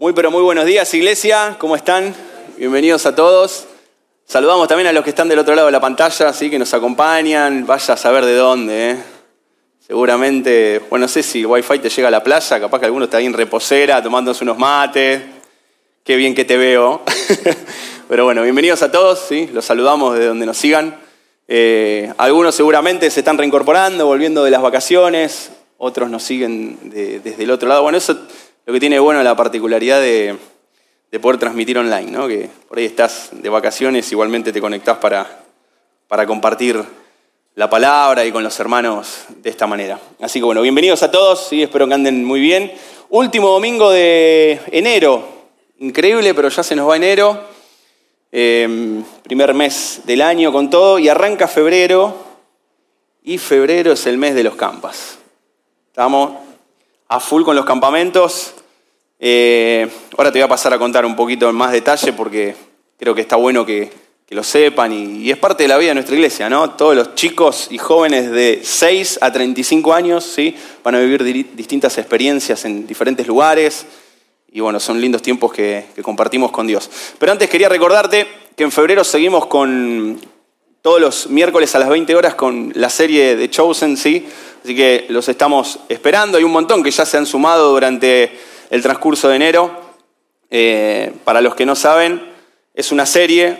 Muy pero muy buenos días iglesia, ¿cómo están? Bienvenidos a todos. Saludamos también a los que están del otro lado de la pantalla, ¿sí? que nos acompañan. Vaya a saber de dónde. ¿eh? Seguramente, bueno, no sé si el wifi te llega a la playa, capaz que alguno está ahí en reposera tomándose unos mates. Qué bien que te veo. Pero bueno, bienvenidos a todos, ¿sí? los saludamos de donde nos sigan. Eh, algunos seguramente se están reincorporando, volviendo de las vacaciones, otros nos siguen desde el otro lado. Bueno, eso lo que tiene bueno la particularidad de, poder transmitir online, ¿no? que por ahí estás de vacaciones, igualmente te conectás para, para compartir la palabra y con los hermanos de esta manera. Así que bueno, bienvenidos a todos, ¿sí? espero que anden muy bien. Último domingo de enero, increíble, pero ya se nos va enero, em, primer mes del año con todo, y arranca febrero, y febrero es el mes de los campas. Estamos a full con los campamentos, eh, ahora te voy a pasar a contar un poquito en más detalle porque creo que está bueno que, lo sepan y, es parte de la vida de nuestra iglesia, ¿no? Todos los chicos y jóvenes de 6 a 35 años, ¿sí? Van a vivir distintas experiencias en diferentes lugares y bueno, son lindos tiempos que, compartimos con Dios. Pero antes quería recordarte que en febrero seguimos con todos los miércoles a las 20 horas con la serie de Chosen, ¿sí? Así que los estamos esperando. Hay un montón que ya se han sumado durante el transcurso de enero. Eh, para los que no saben, es una serie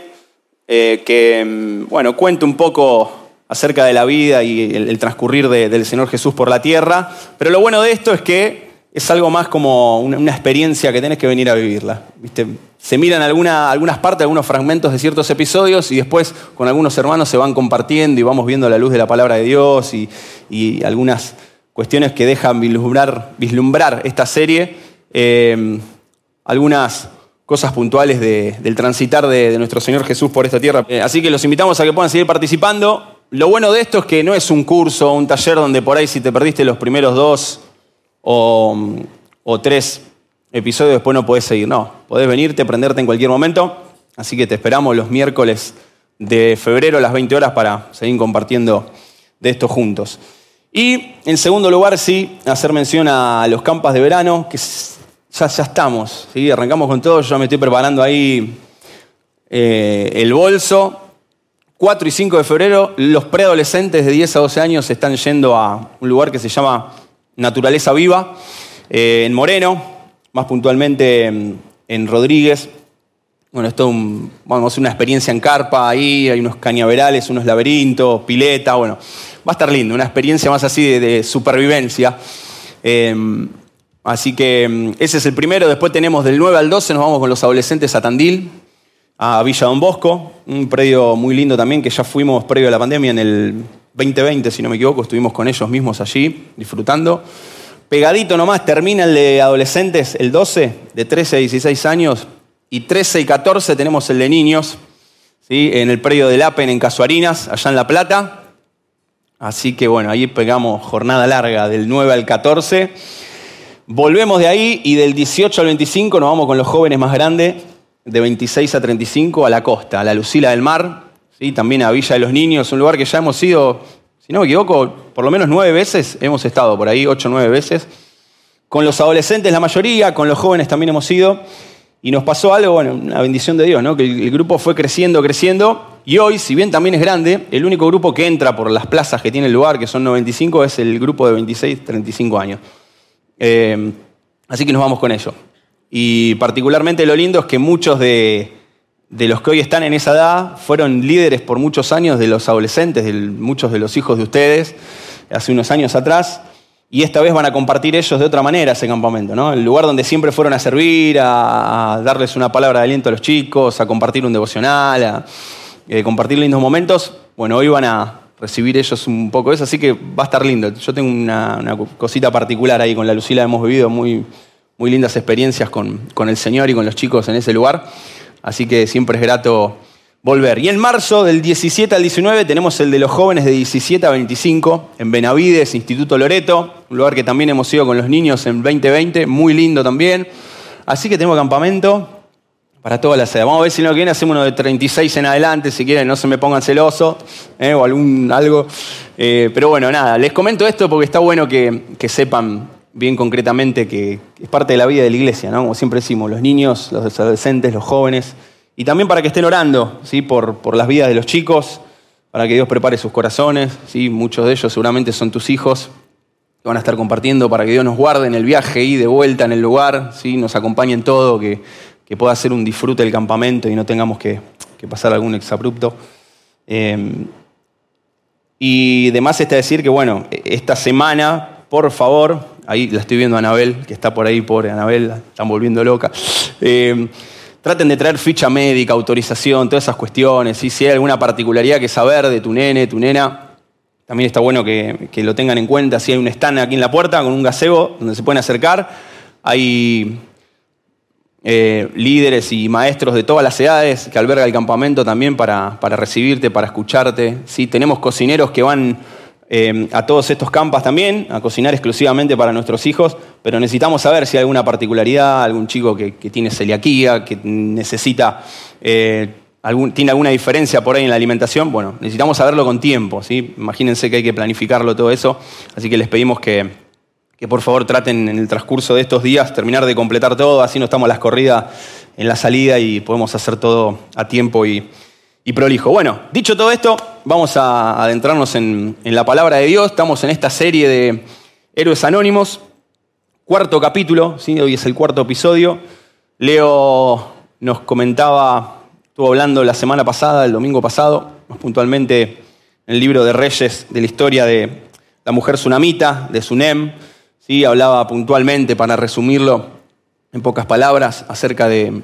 eh, que, mm, bueno, cuenta un poco acerca de la vida y el, transcurrir del Señor Jesús por la tierra. Pero lo bueno de esto es que es algo más como una, experiencia que tenés que venir a vivirla. ¿viste? Se miran algunas partes, algunos fragmentos de ciertos episodios y después con algunos hermanos se van compartiendo y vamos viendo la luz de la palabra de Dios y, algunas cuestiones que dejan vislumbrar, vislumbrar esta serie Em, algunas cosas puntuales del transitar de, nuestro Señor Jesús por esta tierra. Eh, así que los invitamos a que puedan seguir participando. Lo bueno de esto es que no es un curso o un taller donde por ahí si te perdiste los primeros dos o, tres episodios después no podés seguir. No, podés venirte, prenderte en cualquier momento. Así que te esperamos los miércoles de febrero a las 20 horas para seguir compartiendo de esto juntos. Y en segundo lugar, sí, hacer mención a los campas de verano, que ya, ya estamos, ¿sí? arrancamos con todo, yo me estoy preparando ahí eh, el bolso. 4 y 5 de febrero, los preadolescentes de 10 a 12 años están yendo a un lugar que se llama Naturaleza Viva, eh, en Moreno, más puntualmente en, Rodríguez. Bueno, esto un, vamos una experiencia en carpa ahí, hay unos cañaverales, unos laberintos, pileta, bueno, va a estar lindo, una experiencia más así de, supervivencia. Eh, Así que mm, ese es el primero. Después tenemos del 9 al 12, nos vamos con los adolescentes a Tandil, a Villa Don Bosco, un predio muy lindo también que ya fuimos previo a la pandemia en el 2020, si no me equivoco, estuvimos con ellos mismos allí disfrutando. Pegadito nomás, termina el de adolescentes el 12, de 13 a 16 años, y 13 y 14 tenemos el de niños, ¿sí? en el predio del APEN en Casuarinas, allá en La Plata. Así que bueno, ahí pegamos jornada larga del 9 al 14. Volvemos de ahí y del 18 al 25 nos vamos con los jóvenes más grandes, de 26 a 35, a la costa, a la Lucila del Mar, ¿sí? también a Villa de los Niños, un lugar que ya hemos ido, si no me equivoco, por lo menos nueve veces hemos estado por ahí, ocho o nueve veces. Con los adolescentes la mayoría, con los jóvenes también hemos ido. Y nos pasó algo, bueno, una bendición de Dios, ¿no? Que el, grupo fue creciendo, creciendo. Y hoy, si bien también es grande, el único grupo que entra por las plazas que tiene el lugar, que son 95, es el grupo de 26, 35 años. Eh, así que nos vamos con ello. Y particularmente lo lindo es que muchos de, los que hoy están en esa edad fueron líderes por muchos años de los adolescentes, de muchos de los hijos de ustedes, hace unos años atrás. Y esta vez van a compartir ellos de otra manera ese campamento, ¿no? El lugar donde siempre fueron a servir, a, darles una palabra de aliento a los chicos, a compartir un devocional, a eh, compartir lindos momentos. Bueno, hoy van a, recibir ellos un poco eso, así que va a estar lindo. Yo tengo una, cosita particular ahí con la Lucila, hemos vivido muy, muy lindas experiencias con, con, el Señor y con los chicos en ese lugar, así que siempre es grato volver. Y en marzo, del 17 al 19, tenemos el de los jóvenes de 17 a 25, en Benavides, Instituto Loreto, un lugar que también hemos ido con los niños en 2020, muy lindo también. Así que tenemos campamento, para toda la sede. Vamos a ver si no quieren, hacemos uno de 36 en adelante, si quieren, no se me pongan celoso eh, o algún algo. Eh, pero bueno, nada, les comento esto porque está bueno que, sepan bien concretamente que es parte de la vida de la iglesia, ¿no? Como siempre decimos, los niños, los adolescentes, los jóvenes, y también para que estén orando, ¿sí? Por, por las vidas de los chicos, para que Dios prepare sus corazones, ¿sí? Muchos de ellos seguramente son tus hijos, que van a estar compartiendo para que Dios nos guarde en el viaje y de vuelta en el lugar, ¿sí? nos acompañe en todo, que, que pueda ser un disfrute del campamento y no tengamos que, pasar algún exabrupto. Eh, y demás está decir que, bueno, esta semana, por favor, ahí la estoy viendo a Anabel, que está por ahí, pobre Anabel, la están volviendo loca. Eh, traten de traer ficha médica, autorización, todas esas cuestiones. y Si hay alguna particularidad que saber de tu nene, tu nena, también está bueno que, que, lo tengan en cuenta. Si hay un stand aquí en la puerta con un gazebo donde se pueden acercar, hay eh, líderes y maestros de todas las edades que alberga el campamento también para, para recibirte, para escucharte. ¿sí? Tenemos cocineros que van eh, a todos estos campas también, a cocinar exclusivamente para nuestros hijos, pero necesitamos saber si hay alguna particularidad, algún chico que, tiene celiaquía, que necesita, eh, algún, tiene alguna diferencia por ahí en la alimentación. Bueno, necesitamos saberlo con tiempo. ¿sí? Imagínense que hay que planificarlo todo eso, así que les pedimos que que por favor traten en el transcurso de estos días terminar de completar todo, así no estamos a las corridas en la salida y podemos hacer todo a tiempo y, prolijo. Bueno, dicho todo esto, vamos a adentrarnos en, la palabra de Dios. Estamos en esta serie de Héroes Anónimos, cuarto capítulo, ¿sí? hoy es el cuarto episodio. Leo nos comentaba, estuvo hablando la semana pasada, el domingo pasado, más puntualmente en el libro de Reyes de la historia de la mujer tsunamita, de Sunem hablaba puntualmente, para resumirlo en pocas palabras, acerca de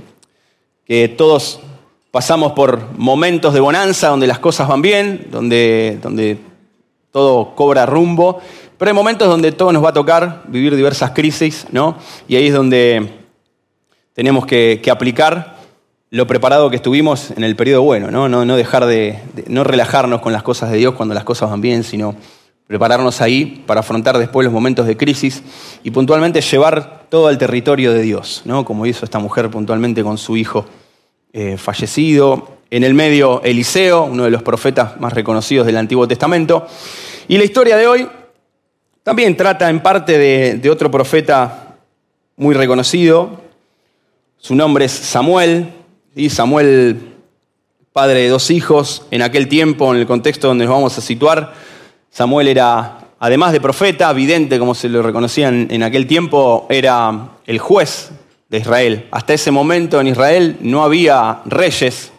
que todos pasamos por momentos de bonanza donde las cosas van bien, donde, donde todo cobra rumbo, pero hay momentos donde todo nos va a tocar vivir diversas crisis, ¿no? Y ahí es donde tenemos que, aplicar lo preparado que estuvimos en el periodo bueno, ¿no? No, dejar de, no relajarnos con las cosas de Dios cuando las cosas van bien, sino prepararnos ahí para afrontar después los momentos de crisis y puntualmente llevar todo al territorio de Dios, ¿no? como hizo esta mujer puntualmente con su hijo eh, fallecido. En el medio Eliseo, uno de los profetas más reconocidos del Antiguo Testamento. Y la historia de hoy también trata en parte de, otro profeta muy reconocido. Su nombre es Samuel, y Samuel, padre de dos hijos, en aquel tiempo, en el contexto donde nos vamos a situar, Samuel era, además de profeta, vidente, como se lo reconocían en aquel tiempo, era el juez de Israel. Hasta ese momento en Israel no había reyes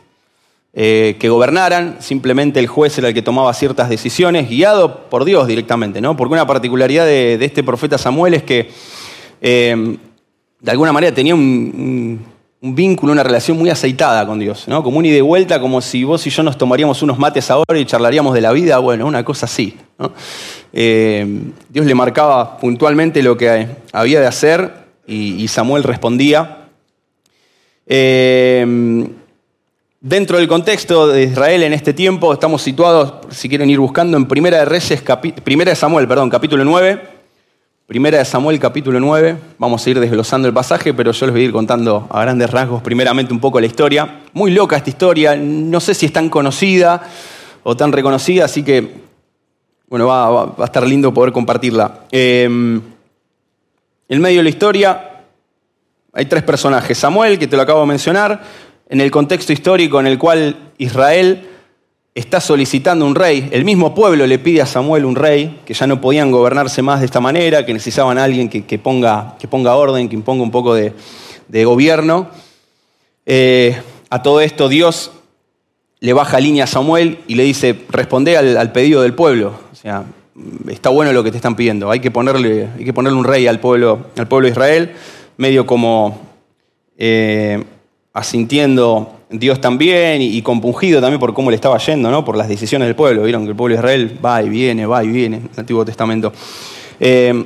eh, que gobernaran, simplemente el juez era el que tomaba ciertas decisiones, guiado por Dios directamente, ¿no? Porque una particularidad de, este profeta Samuel es que eh, de alguna manera tenía un un vínculo, una relación muy aceitada con Dios, ¿no? Como un ida y vuelta, como si vos y yo nos tomaríamos unos mates ahora y charlaríamos de la vida, bueno, una cosa así. Eh, Dios le marcaba puntualmente lo que había de hacer y, Samuel respondía. Eh, dentro del contexto de Israel en este tiempo, estamos situados, si quieren ir buscando, en Primera de Reyes, Primera de Samuel, perdón, capítulo 9. Primera de Samuel capítulo 9, vamos a ir desglosando el pasaje, pero yo les voy a ir contando a grandes rasgos primeramente un poco la historia. Muy loca esta historia, no sé si es tan conocida o tan reconocida, así que bueno, va, a estar lindo poder compartirla. en medio de la historia hay tres personajes. Samuel, que te lo acabo de mencionar, en el contexto histórico en el cual Israel está solicitando un rey. El mismo pueblo le pide a Samuel un rey, que ya no podían gobernarse más de esta manera, que necesitaban a alguien que, ponga, que ponga, orden, que imponga un poco de, gobierno. Eh, a todo esto Dios le baja línea a Samuel y le dice, responde al, pedido del pueblo. O sea, está bueno lo que te están pidiendo. Hay que ponerle, hay que ponerle un rey al pueblo, al pueblo de Israel, medio como eh, asintiendo Dios también y, compungido también por cómo le estaba yendo, ¿no? por las decisiones del pueblo. Vieron que el pueblo de Israel va y viene, va y viene, en el Antiguo Testamento. Eh,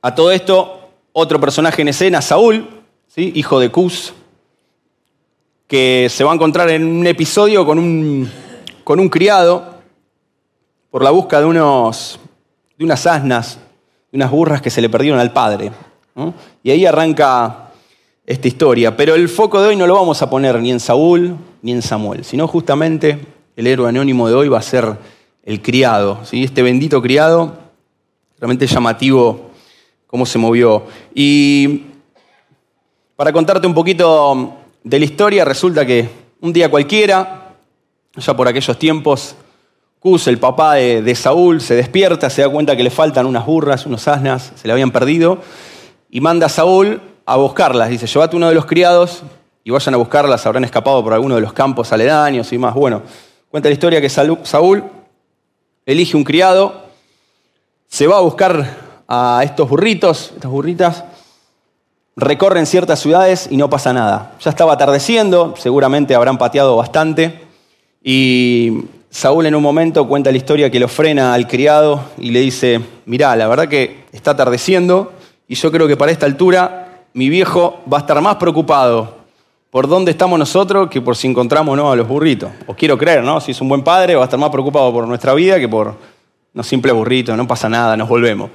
a todo esto, otro personaje en escena, Saúl, ¿sí? hijo de Cus, que se va a encontrar en un episodio con un, con un criado por la busca de, unos, de unas asnas, de unas burras que se le perdieron al padre. Y ahí arranca esta historia. Pero el foco de hoy no lo vamos a poner ni en Saúl ni en Samuel, sino justamente el héroe anónimo de hoy va a ser el criado, ¿sí? este bendito criado, realmente llamativo cómo se movió. Y para contarte un poquito de la historia, resulta que un día cualquiera, ya por aquellos tiempos, Cus, el papá de, Saúl, se despierta, se da cuenta que le faltan unas burras, unos asnas, se le habían perdido, y manda a Saúl a buscarlas. Dice, llévate uno de los criados y vayan a buscarlas, habrán escapado por alguno de los campos aledaños y más. Bueno, cuenta la historia que Saúl elige un criado, se va a buscar a estos burritos, estas burritas, recorren ciertas ciudades y no pasa nada. Ya estaba atardeciendo, seguramente habrán pateado bastante, y Saúl en un momento cuenta la historia que lo frena al criado y le dice, mirá, la verdad que está atardeciendo y yo creo que para esta altura mi viejo va a estar más preocupado por dónde estamos nosotros que por si encontramos no a los burritos. Os quiero creer, ¿no? Si es un buen padre va a estar más preocupado por nuestra vida que por los simples burritos, no pasa nada, nos volvemos.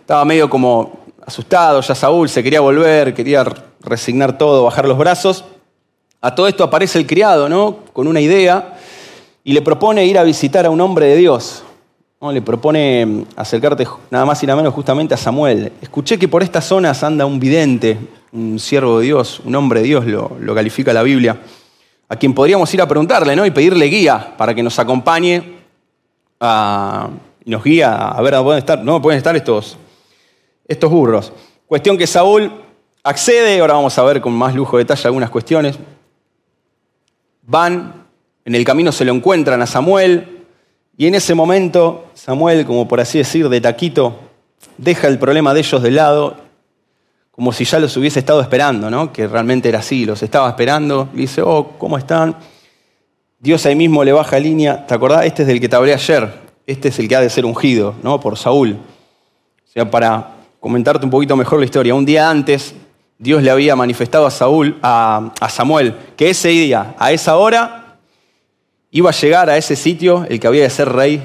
Estaba medio como asustado ya Saúl, se quería volver, quería resignar todo, bajar los brazos. A todo esto aparece el criado, ¿no? Con una idea y le propone ir a visitar a un hombre de Dios. Le propone mm, acercarte nada más y nada menos justamente a Samuel. Escuché que por estas zonas anda un vidente, un siervo de Dios, un hombre de Dios, lo, califica la Biblia, a quien podríamos ir a preguntarle ¿no? y pedirle guía para que nos acompañe y nos guía a ver dónde pueden estar, no pueden estar estos, estos burros. Cuestión que Saúl accede, ahora vamos a ver con más lujo de detalle algunas cuestiones. Van en el camino se lo encuentran a Samuel y en ese momento Samuel, como por así decir, de taquito, deja el problema de ellos de lado, como si ya los hubiese estado esperando, ¿no? que realmente era así, los estaba esperando, y dice, oh, ¿cómo están? Dios ahí mismo le baja línea, ¿te acordás? Este es del que te hablé ayer, este es el que ha de ser ungido, ¿no? Por Saúl. O sea, para comentarte un poquito mejor la historia, un día antes Dios le había manifestado a Saúl, a, a Samuel, que ese día, a esa hora, iba a llegar a ese sitio el que había de ser rey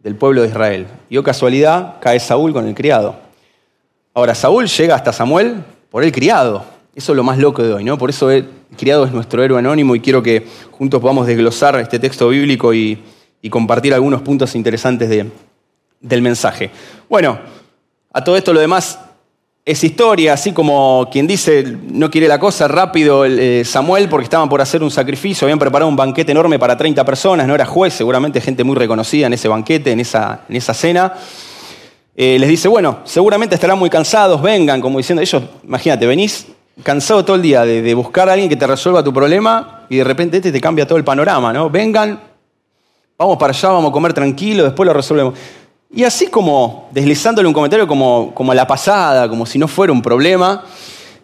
del pueblo de Israel. Y o casualidad, cae Saúl con el criado. Ahora, Saúl llega hasta Samuel por el criado. Eso es lo más loco de hoy, ¿no? Por eso el criado es nuestro héroe anónimo y quiero que juntos podamos desglosar este texto bíblico y, compartir algunos puntos interesantes del mensaje. Bueno, a todo esto lo demás es historia, así como quien dice no quiere la cosa rápido eh, Samuel porque estaban por hacer un sacrificio, habían preparado un banquete enorme para 30 personas, no era juez, seguramente gente muy reconocida en ese banquete, en esa, en esa cena. Eh, les dice, bueno, seguramente estarán muy cansados, vengan, como diciendo, ellos, imagínate, venís cansado todo el día de, de buscar a alguien que te resuelva tu problema y de repente este te cambia todo el panorama, ¿no? Vengan, vamos para allá, vamos a comer tranquilo, después lo resolvemos. Y así como deslizándole un comentario como, como a la pasada, como si no fuera un problema,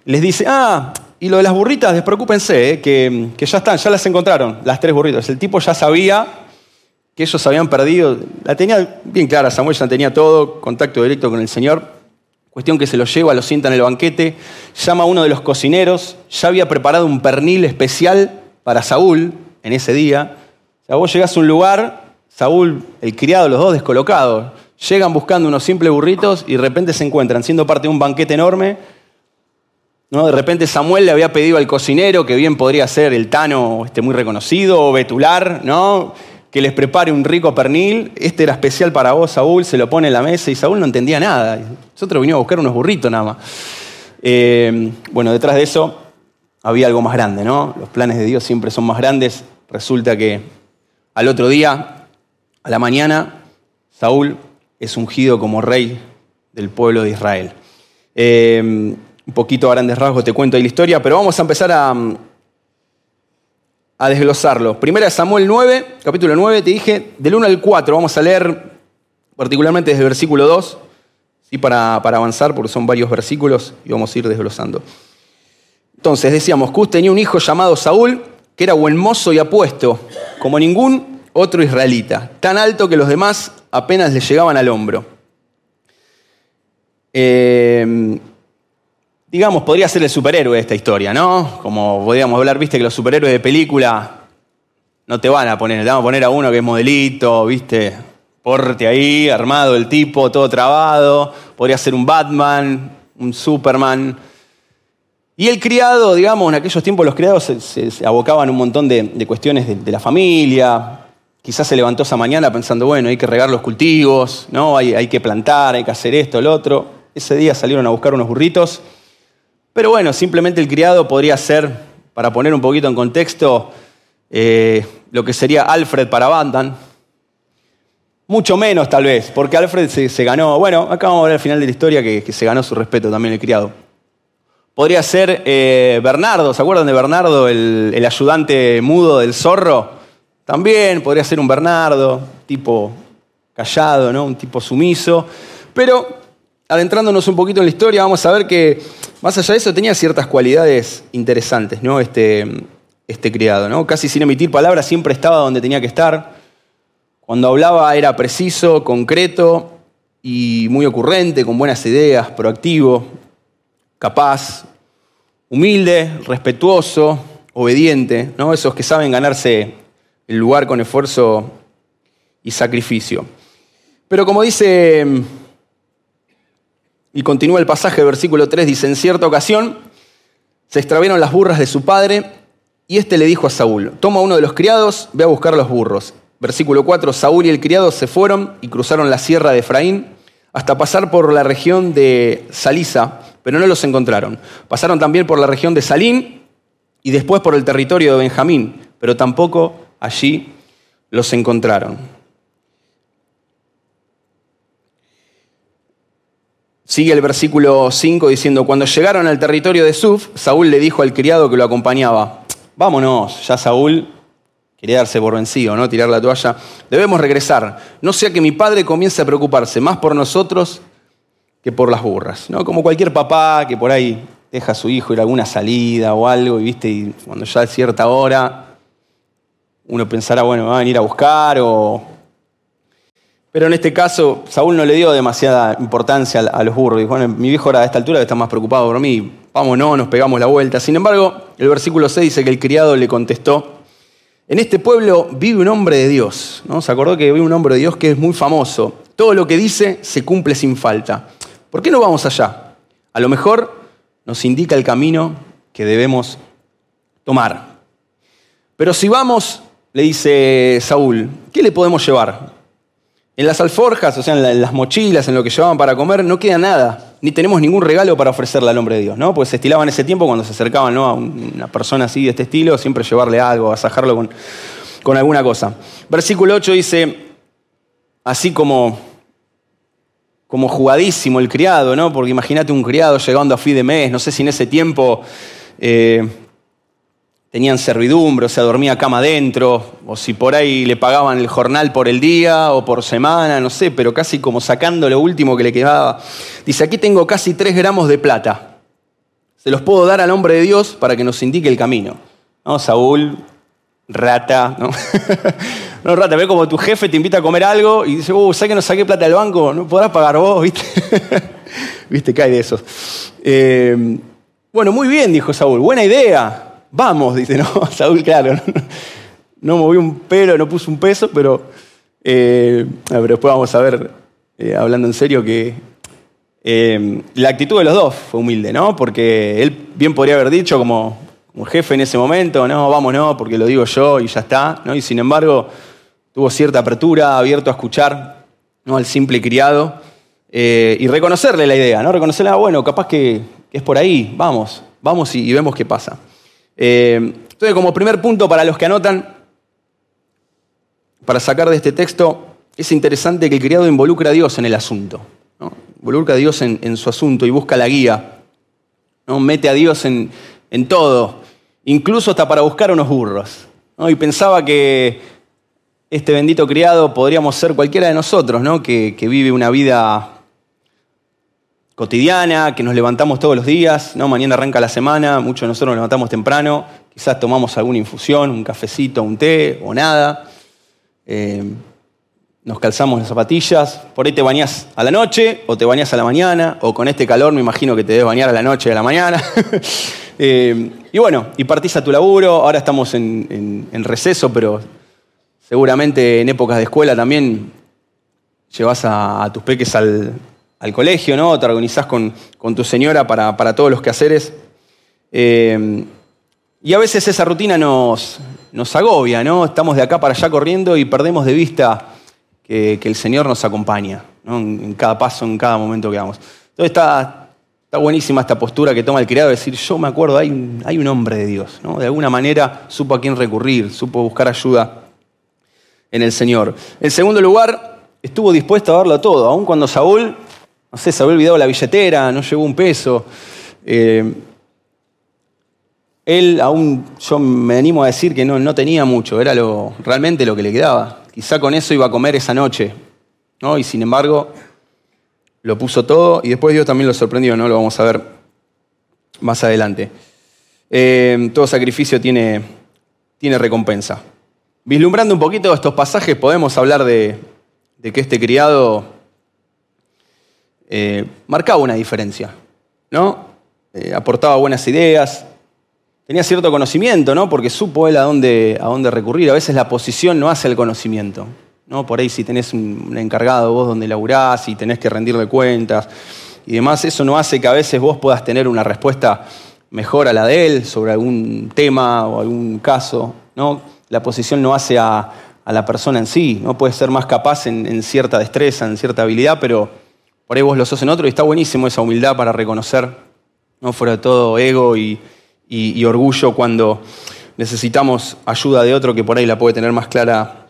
les dice, ah, y lo de las burritas, despreocúpense, eh, que, que, ya están, ya las encontraron, las tres burritas. El tipo ya sabía que ellos habían perdido, la tenía bien clara, Samuel ya tenía todo, contacto directo con el Señor. Cuestión que se lo lleva, lo sienta en el banquete, llama a uno de los cocineros, ya había preparado un pernil especial para Saúl en ese día. O sea, vos llegás a un lugar Saúl, el criado, los dos descolocados, llegan buscando unos simples burritos y de repente se encuentran siendo parte de un banquete enorme. ¿no? De repente Samuel le había pedido al cocinero, que bien podría ser el Tano este, muy reconocido, o Betular, ¿no? que les prepare un rico pernil. Este era especial para vos, Saúl, se lo pone en la mesa y Saúl no entendía nada. Nosotros vinimos a buscar unos burritos nada más. Eh, bueno, detrás de eso había algo más grande, ¿no? Los planes de Dios siempre son más grandes. Resulta que al otro día a la mañana, Saúl es ungido como rey del pueblo de Israel. Eh, un poquito a grandes rasgos te cuento ahí la historia, pero vamos a empezar a, desglosarlo. Primera Samuel 9, capítulo 9, te dije, del 1 al 4, vamos a leer particularmente desde el versículo 2, ¿sí? para, para avanzar, porque son varios versículos y vamos a ir desglosando. Entonces, decíamos, Cus tenía un hijo llamado Saúl, que era buen mozo y apuesto, como ningún otro israelita, tan alto que los demás apenas le llegaban al hombro. Eh, digamos, podría ser el superhéroe de esta historia, ¿no? Como podríamos hablar, viste, que los superhéroes de película no te van a poner, te van a poner a uno que es modelito, viste, porte ahí, armado el tipo, todo trabado. Podría ser un Batman, un Superman. Y el criado, digamos, en aquellos tiempos los criados se, abocaban un montón de, cuestiones de, la familia, Quizás se levantó esa mañana pensando, bueno, hay que regar los cultivos, ¿no? hay, hay que plantar, hay que hacer esto, lo otro. ese día salieron a buscar unos burritos, pero bueno, simplemente el criado podría ser, para poner un poquito en contexto, eh, lo que sería Alfred para Bandan. Mucho menos tal vez, porque Alfred se, ganó, bueno, acá vamos a ver al final de la historia que, se ganó su respeto también el criado. Podría ser eh, Bernardo, ¿se acuerdan de Bernardo, el, el ayudante mudo del zorro? También podría ser un Bernardo, tipo callado, ¿no? un tipo sumiso. Pero adentrándonos un poquito en la historia, vamos a ver que más allá de eso tenía ciertas cualidades interesantes, ¿no? Este, este criado, ¿no? Casi sin emitir palabras, siempre estaba donde tenía que estar. Cuando hablaba era preciso, concreto y muy ocurrente, con buenas ideas, proactivo, capaz, humilde, respetuoso, obediente, ¿no? Esos que saben ganarse el lugar con esfuerzo y sacrificio. Pero como dice, y continúa el pasaje, versículo 3, dice, en cierta ocasión se extraviaron las burras de su padre y éste le dijo a Saúl, toma uno de los criados, ve a buscar los burros. Versículo 4, Saúl y el criado se fueron y cruzaron la sierra de Efraín hasta pasar por la región de Salisa, pero no los encontraron. Pasaron también por la región de Salín y después por el territorio de Benjamín, pero tampoco allí los encontraron. Sigue el versículo 5 diciendo, cuando llegaron al territorio de Suf, Saúl le dijo al criado que lo acompañaba, vámonos, ya Saúl quería darse por vencido, ¿no? Tirar la toalla. Debemos regresar, no sea que mi padre comience a preocuparse más por nosotros que por las burras, ¿no? Como cualquier papá que por ahí deja a su hijo ir a alguna salida o algo, y viste, y cuando ya es cierta hora, uno pensará, bueno, me va a venir a buscar o pero en este caso, Saúl no le dio demasiada importancia a los burros. Bueno, mi viejo ahora a esta altura está más preocupado por mí. Vámonos, nos pegamos la vuelta. Sin embargo, el versículo 6 dice que el criado le contestó, en este pueblo vive un hombre de Dios. ¿no? Se acordó que vive un hombre de Dios que es muy famoso. Todo lo que dice se cumple sin falta. ¿Por qué no vamos allá? A lo mejor nos indica el camino que debemos tomar. Pero si vamos, le dice Saúl, ¿qué le podemos llevar? En las alforjas, o sea, en las mochilas, en lo que llevaban para comer, no queda nada. Ni tenemos ningún regalo para ofrecerle al hombre de Dios, ¿no? Pues se estilaba ese tiempo cuando se acercaban a una persona así de este estilo, siempre llevarle algo, asajarlo con, con alguna cosa. Versículo 8 dice, así como, como jugadísimo el criado, ¿no? Porque imagínate un criado llegando a fin de mes, no sé si en ese tiempo eh, tenían servidumbre, o sea, dormía cama adentro, o si por ahí le pagaban el jornal por el día o por semana, no sé, pero casi como sacando lo último que le quedaba. Dice, aquí tengo casi tres gramos de plata. Se los puedo dar al hombre de Dios para que nos indique el camino. ¿No? Saúl, rata, ¿no? no, rata, ve como tu jefe te invita a comer algo y dice, uh, ¿sabes que no saqué plata del banco? No podrás pagar vos, ¿viste? ¿Viste? Cae de esos. Eh, bueno, muy bien, dijo Saúl, buena idea vamos, dice, no, Saúl, claro, no, movió un pelo, no puso un peso, pero, eh, pero después vamos a ver, eh, hablando en serio, que eh, la actitud de los dos fue humilde, ¿no? Porque él bien podría haber dicho como, como jefe en ese momento, no, vamos, no, porque lo digo yo y ya está, ¿no? Y sin embargo, tuvo cierta apertura, abierto a escuchar ¿no? al simple criado y reconocerle la idea, ¿no? Reconocerle, ah, bueno, capaz que, es por ahí, vamos, vamos y vemos qué pasa. Eh, entonces, como primer punto para los que anotan, para sacar de este texto, es interesante que el criado involucra a Dios en el asunto. Involucra a Dios en, su asunto y busca la guía. ¿no? Mete a Dios en, todo, incluso hasta para buscar unos burros. Y pensaba que este bendito criado podríamos ser cualquiera de nosotros, ¿no? que vive una vida cotidiana, que nos levantamos todos los días, ¿no? mañana arranca la semana, muchos de nosotros nos levantamos temprano, quizás tomamos alguna infusión, un cafecito, un té o nada, eh, nos calzamos las zapatillas, por ahí te bañás a la noche o te bañás a la mañana, o con este calor me imagino que te debes bañar a la noche y a la mañana. Eh, y bueno, y partís a tu laburo, ahora estamos en, receso, pero seguramente en épocas de escuela también llevas a tus peques al, al colegio, ¿no? Te organizás con, tu señora para, todos los quehaceres. Eh, y a veces esa rutina nos, nos agobia, ¿no? Estamos de acá para allá corriendo y perdemos de vista que, el Señor nos acompaña, ¿no? En cada paso, en cada momento que vamos. Entonces está, está buenísima esta postura que toma el criado de decir, yo me acuerdo, hay un, hay un hombre de Dios. ¿no? De alguna manera supo a quién recurrir, supo buscar ayuda en el Señor. En segundo lugar, estuvo dispuesto a darlo todo, aun cuando Saúl, no sé, se había olvidado la billetera, no llevó un peso. Eh, él aún, yo me animo a decir que no, no tenía mucho, era lo, realmente lo que le quedaba. Quizá con eso iba a comer esa noche, ¿no? Y sin embargo, lo puso todo y después Dios también lo sorprendió, ¿no? Lo vamos a ver más adelante. Eh, todo sacrificio tiene, tiene recompensa. Vislumbrando un poquito estos pasajes, podemos hablar de, que este criado eh, marcaba una diferencia, ¿no? Eh, aportaba buenas ideas, tenía cierto conocimiento, ¿no? Porque supo él a dónde, a dónde recurrir. A veces la posición no hace el conocimiento. ¿no? Por ahí si tenés un, encargado vos donde laburás y tenés que rendirle cuentas y demás, eso no hace que a veces vos puedas tener una respuesta mejor a la de él sobre algún tema o algún caso. ¿no? La posición no hace a, la persona en sí, ¿no? puede ser más capaz en, cierta destreza, en cierta habilidad, pero por ahí vos lo sos en otro y está buenísimo esa humildad para reconocer, no fuera todo ego y, y, orgullo cuando necesitamos ayuda de otro que por ahí la puede tener más clara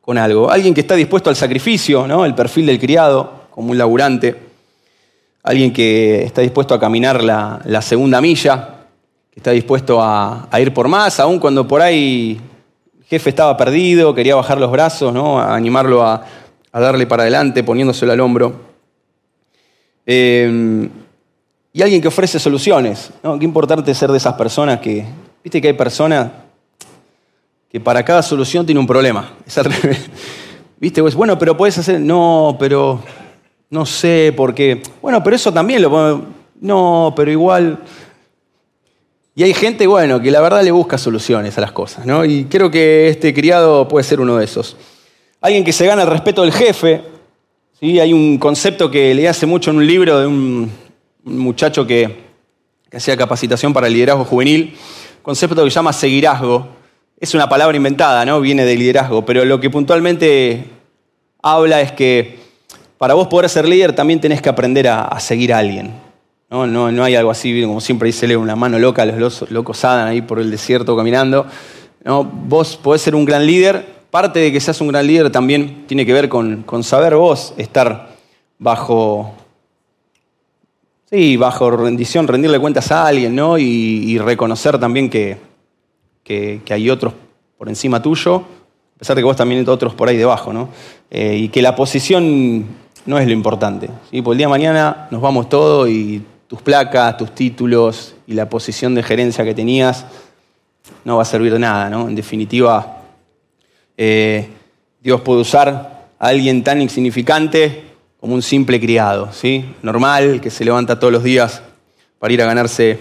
con algo. Alguien que está dispuesto al sacrificio, ¿no? el perfil del criado, como un laburante. Alguien que está dispuesto a caminar la, segunda milla, que está dispuesto a, ir por más, aun cuando por ahí el jefe estaba perdido, quería bajar los brazos, ¿no? a animarlo a, darle para adelante, poniéndoselo al hombro. Eh, y alguien que ofrece soluciones. ¿no? Qué importante ser de esas personas que, viste que hay personas que para cada solución tiene un problema. ¿Viste? Pues, bueno, pero puedes hacer, no, pero no sé por qué. Bueno, pero eso también lo no, pero igual. Y hay gente, bueno, que la verdad le busca soluciones a las cosas, ¿no? Y creo que este criado puede ser uno de esos. Alguien que se gana el respeto del jefe, ¿sí? Hay un concepto que le hace mucho en un libro de un muchacho que, hacía capacitación para el liderazgo juvenil, concepto que se llama seguirazgo. Es una palabra inventada, ¿no? Viene de liderazgo, pero lo que puntualmente habla es que para vos poder ser líder también tenés que aprender a, seguir a alguien. ¿no? No, hay algo así, como siempre dice Leo, una mano loca, los locos andan ahí por el desierto caminando. ¿no? Vos podés ser un gran líder. Parte de que seas un gran líder también tiene que ver con, saber vos estar bajo, bajo rendición, rendirle cuentas a alguien, ¿no? Y, reconocer también que, hay otros por encima tuyo, a pesar de que vos también hay otros por ahí debajo, ¿no? Eh, y que la posición no es lo importante. ¿sí? Por el día de mañana nos vamos todos y tus placas, tus títulos y la posición de gerencia que tenías no va a servir de nada, ¿no? En definitiva, eh, Dios puede usar a alguien tan insignificante como un simple criado, ¿sí? Normal, que se levanta todos los días para ir a ganarse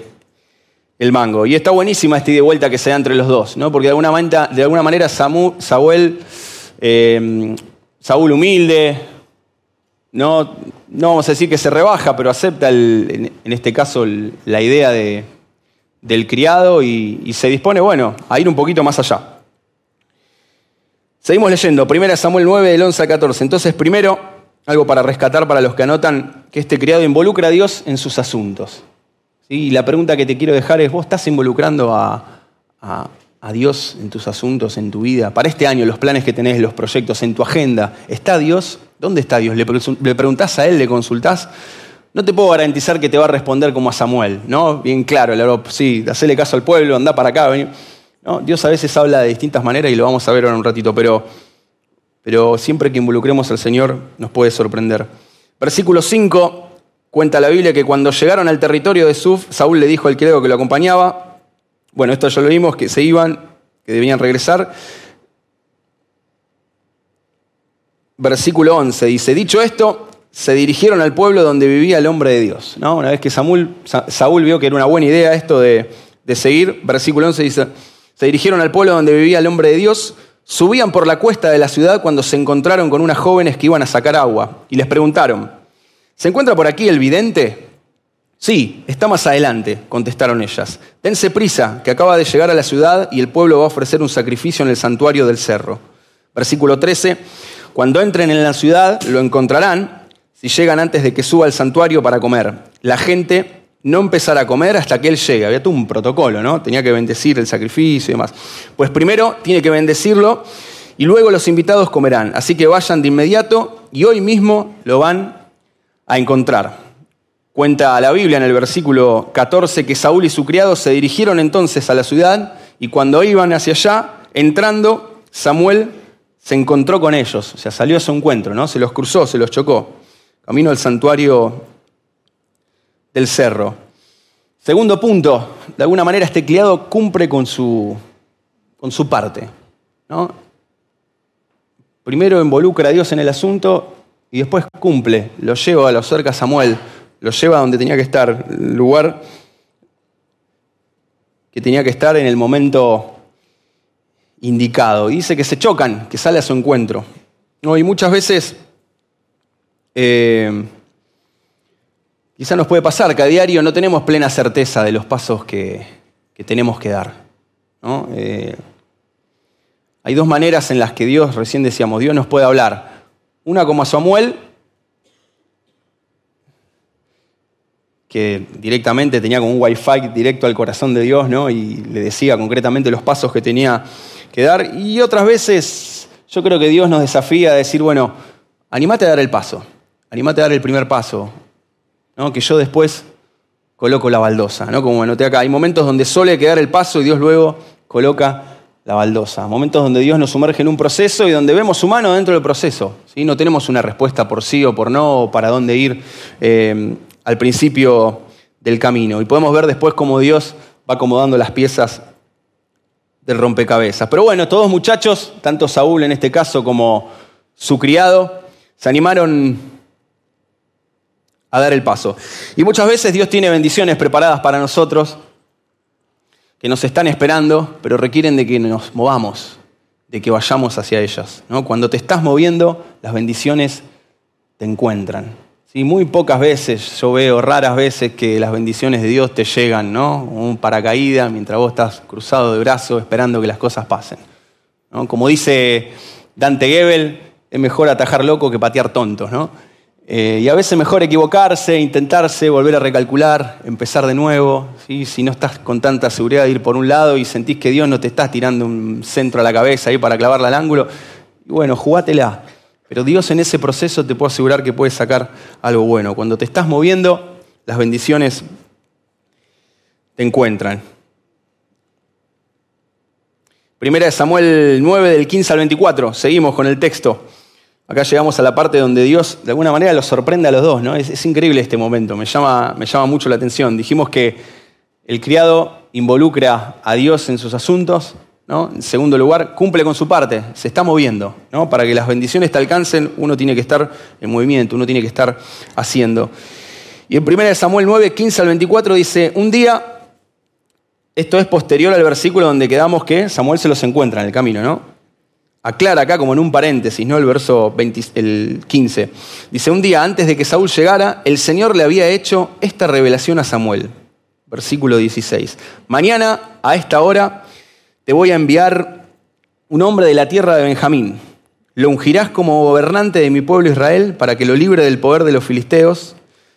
el mango. Y está buenísima esta de vuelta que se da entre los dos, ¿no? Porque de alguna manera, de alguna manera eh, Saúl humilde, no, no vamos a decir que se rebaja, pero acepta en este caso la idea de, del criado y, y, se dispone, bueno, a ir un poquito más allá. Seguimos leyendo, 1 Samuel 9, del 11 al 14. Entonces, primero, algo para rescatar para los que anotan que este criado involucra a Dios en sus asuntos. Y la pregunta que te quiero dejar es, ¿vos estás involucrando a, Dios en tus asuntos, en tu vida? Para este año, los planes que tenés, los proyectos, en tu agenda, ¿está Dios? ¿Dónde está Dios? ¿Le, preguntás a Él, le consultás? No te puedo garantizar que te va a responder como a Samuel, ¿no? Bien claro, le sí, hacele caso al pueblo, anda para acá. Dios a veces habla de distintas maneras y lo vamos a ver ahora un ratito, pero pero siempre que involucremos al Señor nos puede sorprender. Versículo 5 cuenta la Biblia que cuando llegaron al territorio de Suf, Saúl le dijo al criado que lo acompañaba, bueno, esto ya lo vimos, que se iban, que debían regresar. Versículo 11 dice, dicho esto, se dirigieron al pueblo donde vivía el hombre de Dios. Una vez que Saúl vio que era una buena idea esto de, de seguir, versículo 11 dice, se dirigieron al pueblo donde vivía el hombre de Dios, Subían por la cuesta de la ciudad cuando se encontraron con unas jóvenes que iban a sacar agua y les preguntaron, ¿se encuentra por aquí el vidente? Sí, está más adelante, contestaron ellas. Dense prisa, que acaba de llegar a la ciudad y el pueblo va a ofrecer un sacrificio en el santuario del cerro. Versículo 13, cuando entren en la ciudad lo encontrarán, si llegan antes de que suba al santuario para comer. La gente no empezará a comer hasta que él llegue. Había todo un protocolo, ¿no? Tenía que bendecir el sacrificio y demás. Pues primero tiene que bendecirlo y luego los invitados comerán. Así que vayan de inmediato y hoy mismo lo van a encontrar. Cuenta la Biblia en el versículo 14 que Saúl y su criado se dirigieron entonces a la ciudad y cuando iban hacia allá, entrando, Samuel se encontró con ellos, o sea, salió a su encuentro, ¿no? Se los cruzó, se los chocó, camino al santuario del cerro. Segundo punto, de alguna manera este criado cumple con su, con su parte, ¿no? Primero involucra a Dios en el asunto y después cumple, lo lleva, lo acerca a Samuel, lo lleva a donde tenía que estar, el lugar que tenía que estar en el momento indicado. Y dice que se chocan, que sale a su encuentro. ¿No? Y muchas veces, eh, quizá nos puede pasar que a diario no tenemos plena certeza de los pasos que, tenemos que dar. Eh, hay dos maneras en las que Dios, recién decíamos, Dios nos puede hablar. Una como a Samuel, que directamente tenía como un wifi directo al corazón de Dios, ¿no? Y le decía concretamente los pasos que tenía que dar. Y otras veces yo creo que Dios nos desafía a decir, bueno, animate a dar el paso, animate a dar el primer paso, Que yo después coloco la baldosa, ¿no? Como noté acá, hay momentos donde solo hay que dar el paso y Dios luego coloca la baldosa. Momentos donde Dios nos sumerge en un proceso y donde vemos humano dentro del proceso. ¿sí? No tenemos una respuesta por sí o por no, o para dónde ir. Eh, al principio del camino. Y podemos ver después cómo Dios va acomodando las piezas del rompecabezas. Pero bueno, todos muchachos, tanto Saúl en este caso como su criado, se animaron a dar el paso. Y muchas veces Dios tiene bendiciones preparadas para nosotros que nos están esperando, pero requieren de que nos movamos, de que vayamos hacia ellas. ¿no? Cuando te estás moviendo, las bendiciones te encuentran. Sí, muy pocas veces, yo veo raras veces que las bendiciones de Dios te llegan, ¿no? Un paracaídas mientras vos estás cruzado de brazos esperando que las cosas pasen. Como dice Dante Gebel, es mejor atajar loco que patear tontos, ¿no? Eh, y a veces mejor equivocarse, intentarse, volver a recalcular, empezar de nuevo. Si no estás con tanta seguridad de ir por un lado y sentís que Dios no te está tirando un centro a la cabeza ahí para clavarla al ángulo, bueno, jugátela. Pero Dios en ese proceso te puedo asegurar que puede sacar algo bueno. Cuando te estás moviendo, las bendiciones te encuentran. Primera de Samuel 9 del 15 al 24. Seguimos con el texto. Acá llegamos a la parte donde Dios de alguna manera los sorprende a los dos. ¿no? Es, increíble este momento, me llama, me llama mucho la atención. Dijimos que el criado involucra a Dios en sus asuntos, en segundo lugar, cumple con su parte, se está moviendo. ¿no? Para que las bendiciones te alcancen, uno tiene que estar en movimiento, uno tiene que estar haciendo. Y en 1 Samuel 9, 15 al 24 dice, un día, esto es posterior al versículo donde quedamos que Samuel se los encuentra en el camino, ¿no? Aclara acá como en un paréntesis, ¿no? El verso el 15. Dice, un día antes de que Saúl llegara, el Señor le había hecho esta revelación a Samuel. Versículo 16. Mañana, a esta hora, te voy a enviar un hombre de la tierra de Benjamín. Lo ungirás como gobernante de mi pueblo Israel para que lo libre del poder de los filisteos.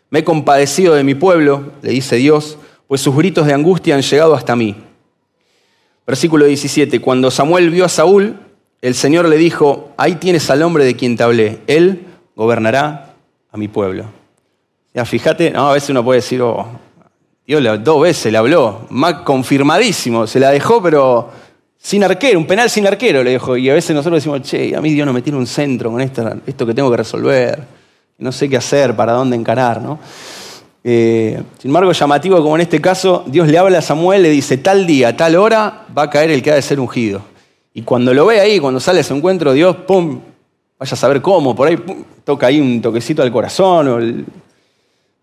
Me he compadecido de mi pueblo, le dice Dios, pues sus gritos de angustia han llegado hasta mí. Versículo 17. Cuando Samuel vio a Saúl, el Señor le dijo, ahí tienes al hombre de quien te hablé, él gobernará a mi pueblo. Ya, fíjate, no, a veces uno puede decir, oh, Dios dos veces le habló, más confirmadísimo, se la dejó, pero sin arquero, un penal sin arquero le dejó. Y a veces nosotros decimos, che, a mí Dios no me tiene un centro con esto, esto que tengo que resolver, no sé qué hacer, para dónde encarar, ¿no? Eh, sin embargo, llamativo como en este caso, Dios le habla a Samuel, le dice, tal día, tal hora, va a caer el que ha de ser ungido. Y cuando lo ve ahí, cuando sale a su encuentro, Dios, pum, vaya a saber cómo, por ahí toca ahí un toquecito al corazón,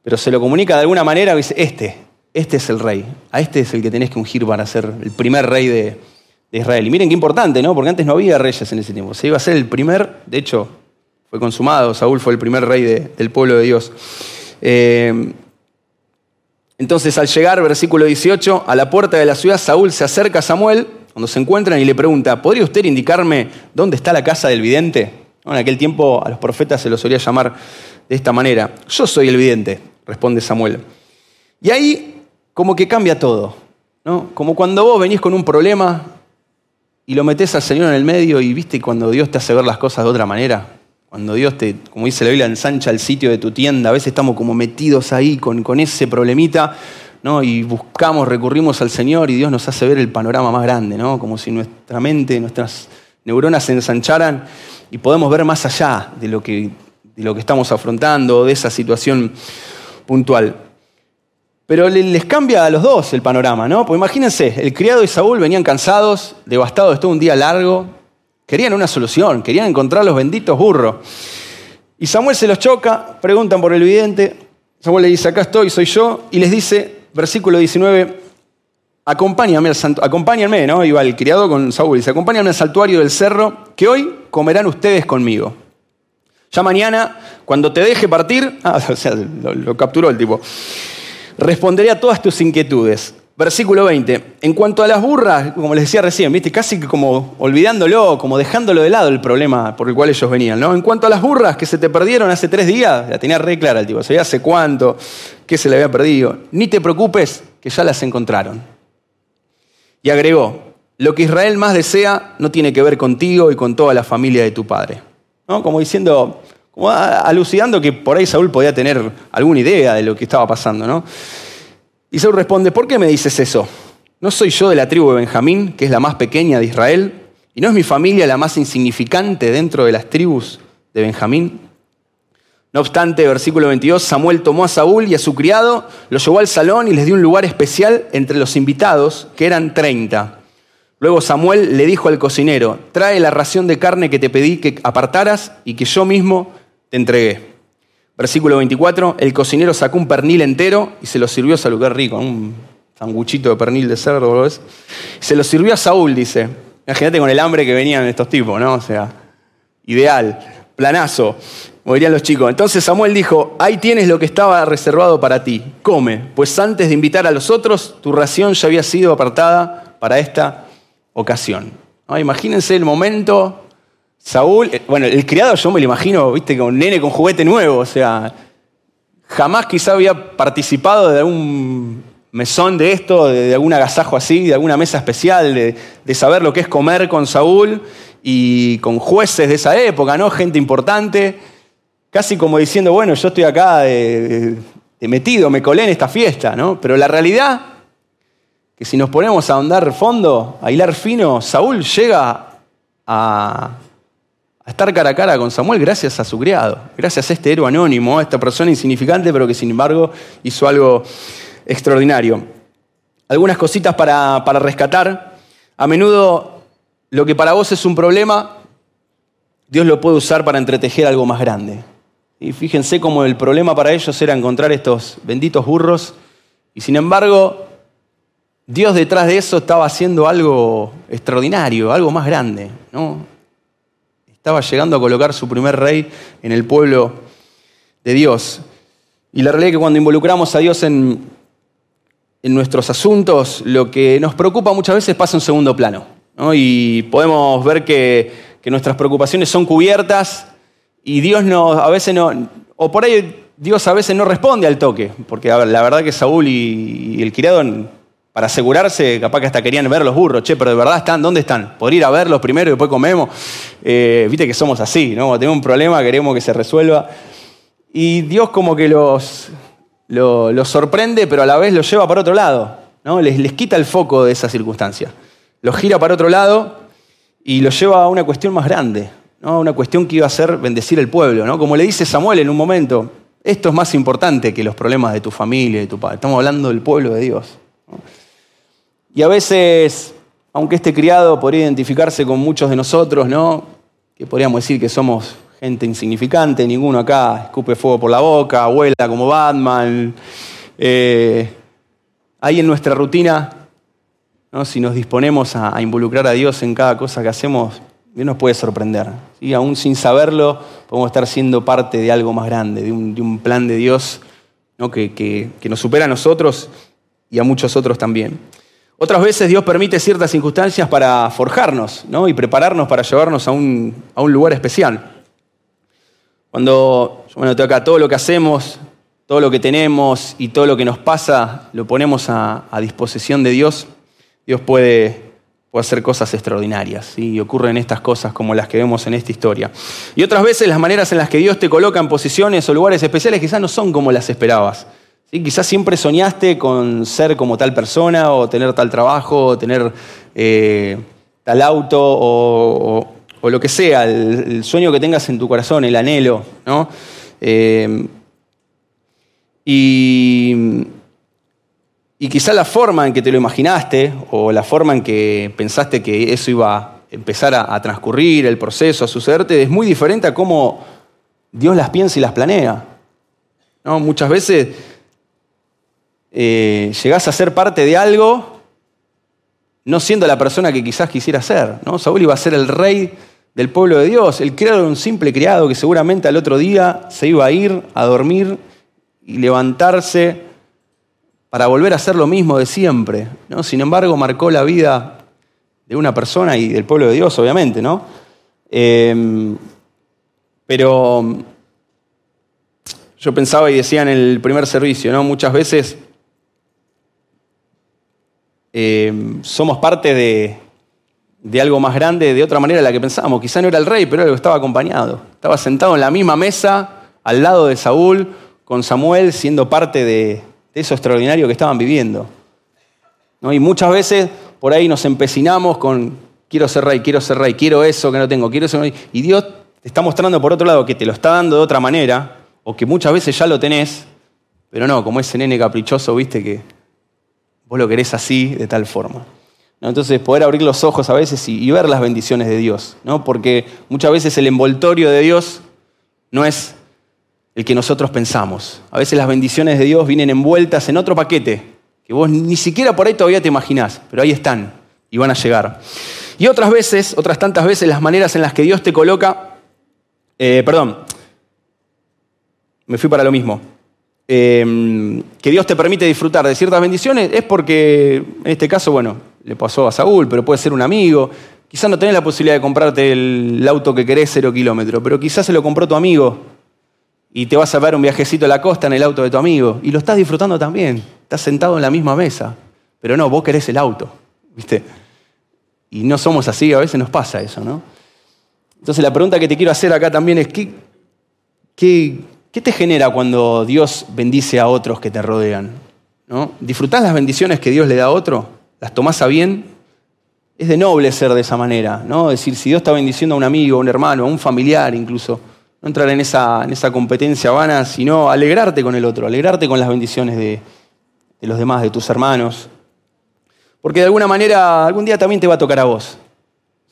pero se lo comunica de alguna manera, dice, este, este es el rey, a este es el que tenés que ungir para ser el primer rey de, Israel. Y miren qué importante, ¿no? Porque antes no había reyes en ese tiempo. Se iba a ser el primer, de hecho, fue consumado, Saúl fue el primer rey del pueblo de Dios. Eh, entonces, al llegar, versículo 18, a la puerta de la ciudad, Saúl se acerca a Samuel, cuando se encuentran, y le pregunta, ¿podría usted indicarme dónde está la casa del vidente? En aquel tiempo a los profetas se los solía llamar de esta manera. Yo soy el vidente, responde Samuel. Y ahí como que cambia todo. ¿no? Como cuando vos venís con un problema y lo metés al Señor en el medio y viste cuando Dios te hace ver las cosas de otra manera. Cuando Dios te, como dice la Biblia, ensancha el sitio de tu tienda. A veces estamos como metidos ahí con, con ese problemita ¿no? y buscamos, recurrimos al Señor y Dios nos hace ver el panorama más grande, ¿no? como si nuestra mente, nuestras neuronas se ensancharan y podemos ver más allá de lo que, de lo que estamos afrontando, de esa situación puntual. Pero les cambia a los dos el panorama, ¿no? Pues imagínense, el criado y Saúl venían cansados, devastados de todo un día largo, querían una solución, querían encontrar los benditos burros. Y Samuel se los choca, preguntan por el vidente, Samuel le dice, acá estoy, soy yo, y les dice, versículo 19, acompáñame acompáñenme, ¿no? Iba el criado con Saúl, dice, acompáñame al santuario del cerro, que hoy comerán ustedes conmigo. Ya mañana, cuando te deje partir, ah, o sea, lo capturó el tipo responderé a todas tus inquietudes. Versículo 20. En cuanto a las burras, como les decía recién, ¿viste? casi como olvidándolo, como dejándolo de lado el problema por el cual ellos venían. ¿no? En cuanto a las burras que se te perdieron hace tres días, la tenía re clara el tipo, sabía hace cuánto, qué se le había perdido. Ni te preocupes, que ya las encontraron. Y agregó, lo que Israel más desea no tiene que ver contigo y con toda la familia de tu padre. ¿No? Como diciendo, como alucidando que por ahí Saúl podía tener alguna idea de lo que estaba pasando, ¿no? Y Saúl responde, ¿por qué me dices eso? ¿No soy yo de la tribu de Benjamín, que es la más pequeña de Israel? ¿Y no es mi familia la más insignificante dentro de las tribus de Benjamín? No obstante, versículo 22, Samuel tomó a Saúl y a su criado, los llevó al salón y les dio un lugar especial entre los invitados, que eran 30. Luego Samuel le dijo al cocinero, trae la ración de carne que te pedí que apartaras y que yo mismo te entregué. Versículo 24, el cocinero sacó un pernil entero y se lo sirvió a Saúl, rico, un sanguchito de pernil de cerdo, ¿lo Se lo sirvió a Saúl, dice. Imagínate con el hambre que venían estos tipos, ¿no? O sea, ideal, planazo, como dirían los chicos. Entonces Samuel dijo, ahí tienes lo que estaba reservado para ti, come, pues antes de invitar a los otros, tu ración ya había sido apartada para esta ocasión. Imagínense el momento Saúl, eh, bueno, el criado yo me lo imagino, viste, con un nene con juguete nuevo, o sea, jamás quizá había participado de algún mesón de esto, de, algún agasajo así, de alguna mesa especial, de, saber lo que es comer con Saúl y con jueces de esa época, ¿no? Gente importante, casi como diciendo, bueno, yo estoy acá de, metido, me colé en esta fiesta, ¿no? Pero la realidad, que si nos ponemos a ahondar fondo, a hilar fino, Saúl llega a a estar cara a cara con Samuel gracias a su criado, gracias a este héroe anónimo, a esta persona insignificante, pero que sin embargo hizo algo extraordinario. Algunas cositas para, para rescatar. A menudo lo que para vos es un problema, Dios lo puede usar para entretejer algo más grande. Y fíjense cómo el problema para ellos era encontrar estos benditos burros, y sin embargo, Dios detrás de eso estaba haciendo algo extraordinario, algo más grande. ¿no? Estaba llegando a colocar su primer rey en el pueblo de Dios. Y la realidad es que cuando involucramos a Dios en, en nuestros asuntos, lo que nos preocupa muchas veces pasa en segundo plano. Y podemos ver que, nuestras preocupaciones son cubiertas y Dios no, a veces no, o por ahí Dios a veces no responde al toque, porque la verdad que Saúl y, el criado para asegurarse, capaz que hasta querían ver los burros, che, pero de verdad están, ¿dónde están? ¿Podría ir a verlos primero y después comemos? Eh, viste que somos así, ¿no? Tenemos un problema queremos que se resuelva. Y Dios como que los, los, sorprende, pero a la vez los lleva para otro lado, ¿no? Les, les quita el foco de esa circunstancia. Los gira para otro lado y los lleva a una cuestión más grande, ¿no? Una cuestión que iba a ser bendecir el pueblo, ¿no? Como le dice Samuel en un momento, esto es más importante que los problemas de tu familia, de tu padre. Estamos hablando del pueblo de Dios. Y a veces, aunque este criado podría identificarse con muchos de nosotros, ¿no? Que podríamos decir que somos gente insignificante, ninguno acá escupe fuego por la boca, vuela como Batman. Eh, ahí en nuestra rutina, ¿no? si nos disponemos a, involucrar a Dios en cada cosa que hacemos, Dios nos puede sorprender. Y Aún sin saberlo, podemos estar siendo parte de algo más grande, de un, plan de Dios que nos supera a nosotros y a muchos otros también. Otras veces Dios permite ciertas circunstancias para forjarnos ¿no? y prepararnos para llevarnos a un, lugar especial. Cuando, bueno, acá, todo lo que hacemos, todo lo que tenemos y todo lo que nos pasa, lo ponemos a, disposición de Dios, Dios puede, puede hacer cosas extraordinarias. Y ocurren estas cosas como las que vemos en esta historia. Y otras veces las maneras en las que Dios te coloca en posiciones o lugares especiales quizás no son como las esperabas. Quizás siempre soñaste con ser como tal persona o tener tal trabajo o tener eh, tal auto o, lo que sea, el, sueño que tengas en tu corazón, el anhelo. ¿no? Eh, y, y quizá la forma en que te lo imaginaste o la forma en que pensaste que eso iba a empezar a, transcurrir, el proceso, a sucederte, es muy diferente a cómo Dios las piensa y las planea. ¿No? Muchas veces eh, llegás a ser parte de algo no siendo la persona que quizás quisiera ser. ¿no? Saúl iba a ser el rey del pueblo de Dios. El criado era un simple criado que seguramente al otro día se iba a ir a dormir y levantarse para volver a hacer lo mismo de siempre. ¿no? Sin embargo, marcó la vida de una persona y del pueblo de Dios, obviamente, ¿no? Em, pero yo pensaba y decía en el primer servicio, ¿no? Muchas veces em, somos parte de, de, algo más grande de otra manera de la que pensábamos. Quizá no era el rey, pero era estaba acompañado. Estaba sentado en la misma mesa, al lado de Saúl, con Samuel siendo parte de, eso extraordinario que estaban viviendo. ¿No? Y muchas veces por ahí nos empecinamos con quiero ser rey, quiero ser rey, quiero eso que no tengo, quiero eso. Y Dios te está mostrando por otro lado que te lo está dando de otra manera, o que muchas veces ya lo tenés, pero no, como ese nene caprichoso, viste que vos lo querés así, de tal forma. Entonces, poder abrir los ojos a veces y, y ver las bendiciones de Dios, ¿no? porque muchas veces el envoltorio de Dios no es el que nosotros pensamos. A veces las bendiciones de Dios vienen envueltas en otro paquete, que vos ni siquiera por ahí todavía te imaginás, pero ahí están y van a llegar. Y otras veces, otras tantas veces, las maneras en las que Dios te coloca, eh, perdón, me fui para lo mismo, eh, que Dios te permite disfrutar de ciertas bendiciones es porque, en este caso, bueno, le pasó a Saúl, pero puede ser un amigo, quizás no tenés la posibilidad de comprarte el auto que querés cero kilómetros, pero quizás se lo compró tu amigo y te vas a ver un viajecito a la costa en el auto de tu amigo y lo estás disfrutando también. Estás sentado en la misma mesa, pero no, vos querés el auto, ¿viste? Y no somos así, a veces nos pasa eso, ¿no? Entonces la pregunta que te quiero hacer acá también es, ¿qué, qué, te genera cuando Dios bendice a otros que te rodean? ¿no? ¿Disfrutás las bendiciones que Dios le da a otro? ¿Las tomás a bien? Es de noble ser de esa manera, ¿no? Es decir, si Dios está bendiciendo a un amigo, a un hermano, a un familiar incluso, no entrar en esa, en esa competencia vana, sino alegrarte con el otro, alegrarte con las bendiciones de, los demás, de tus hermanos. Porque de alguna manera algún día también te va a tocar a vos.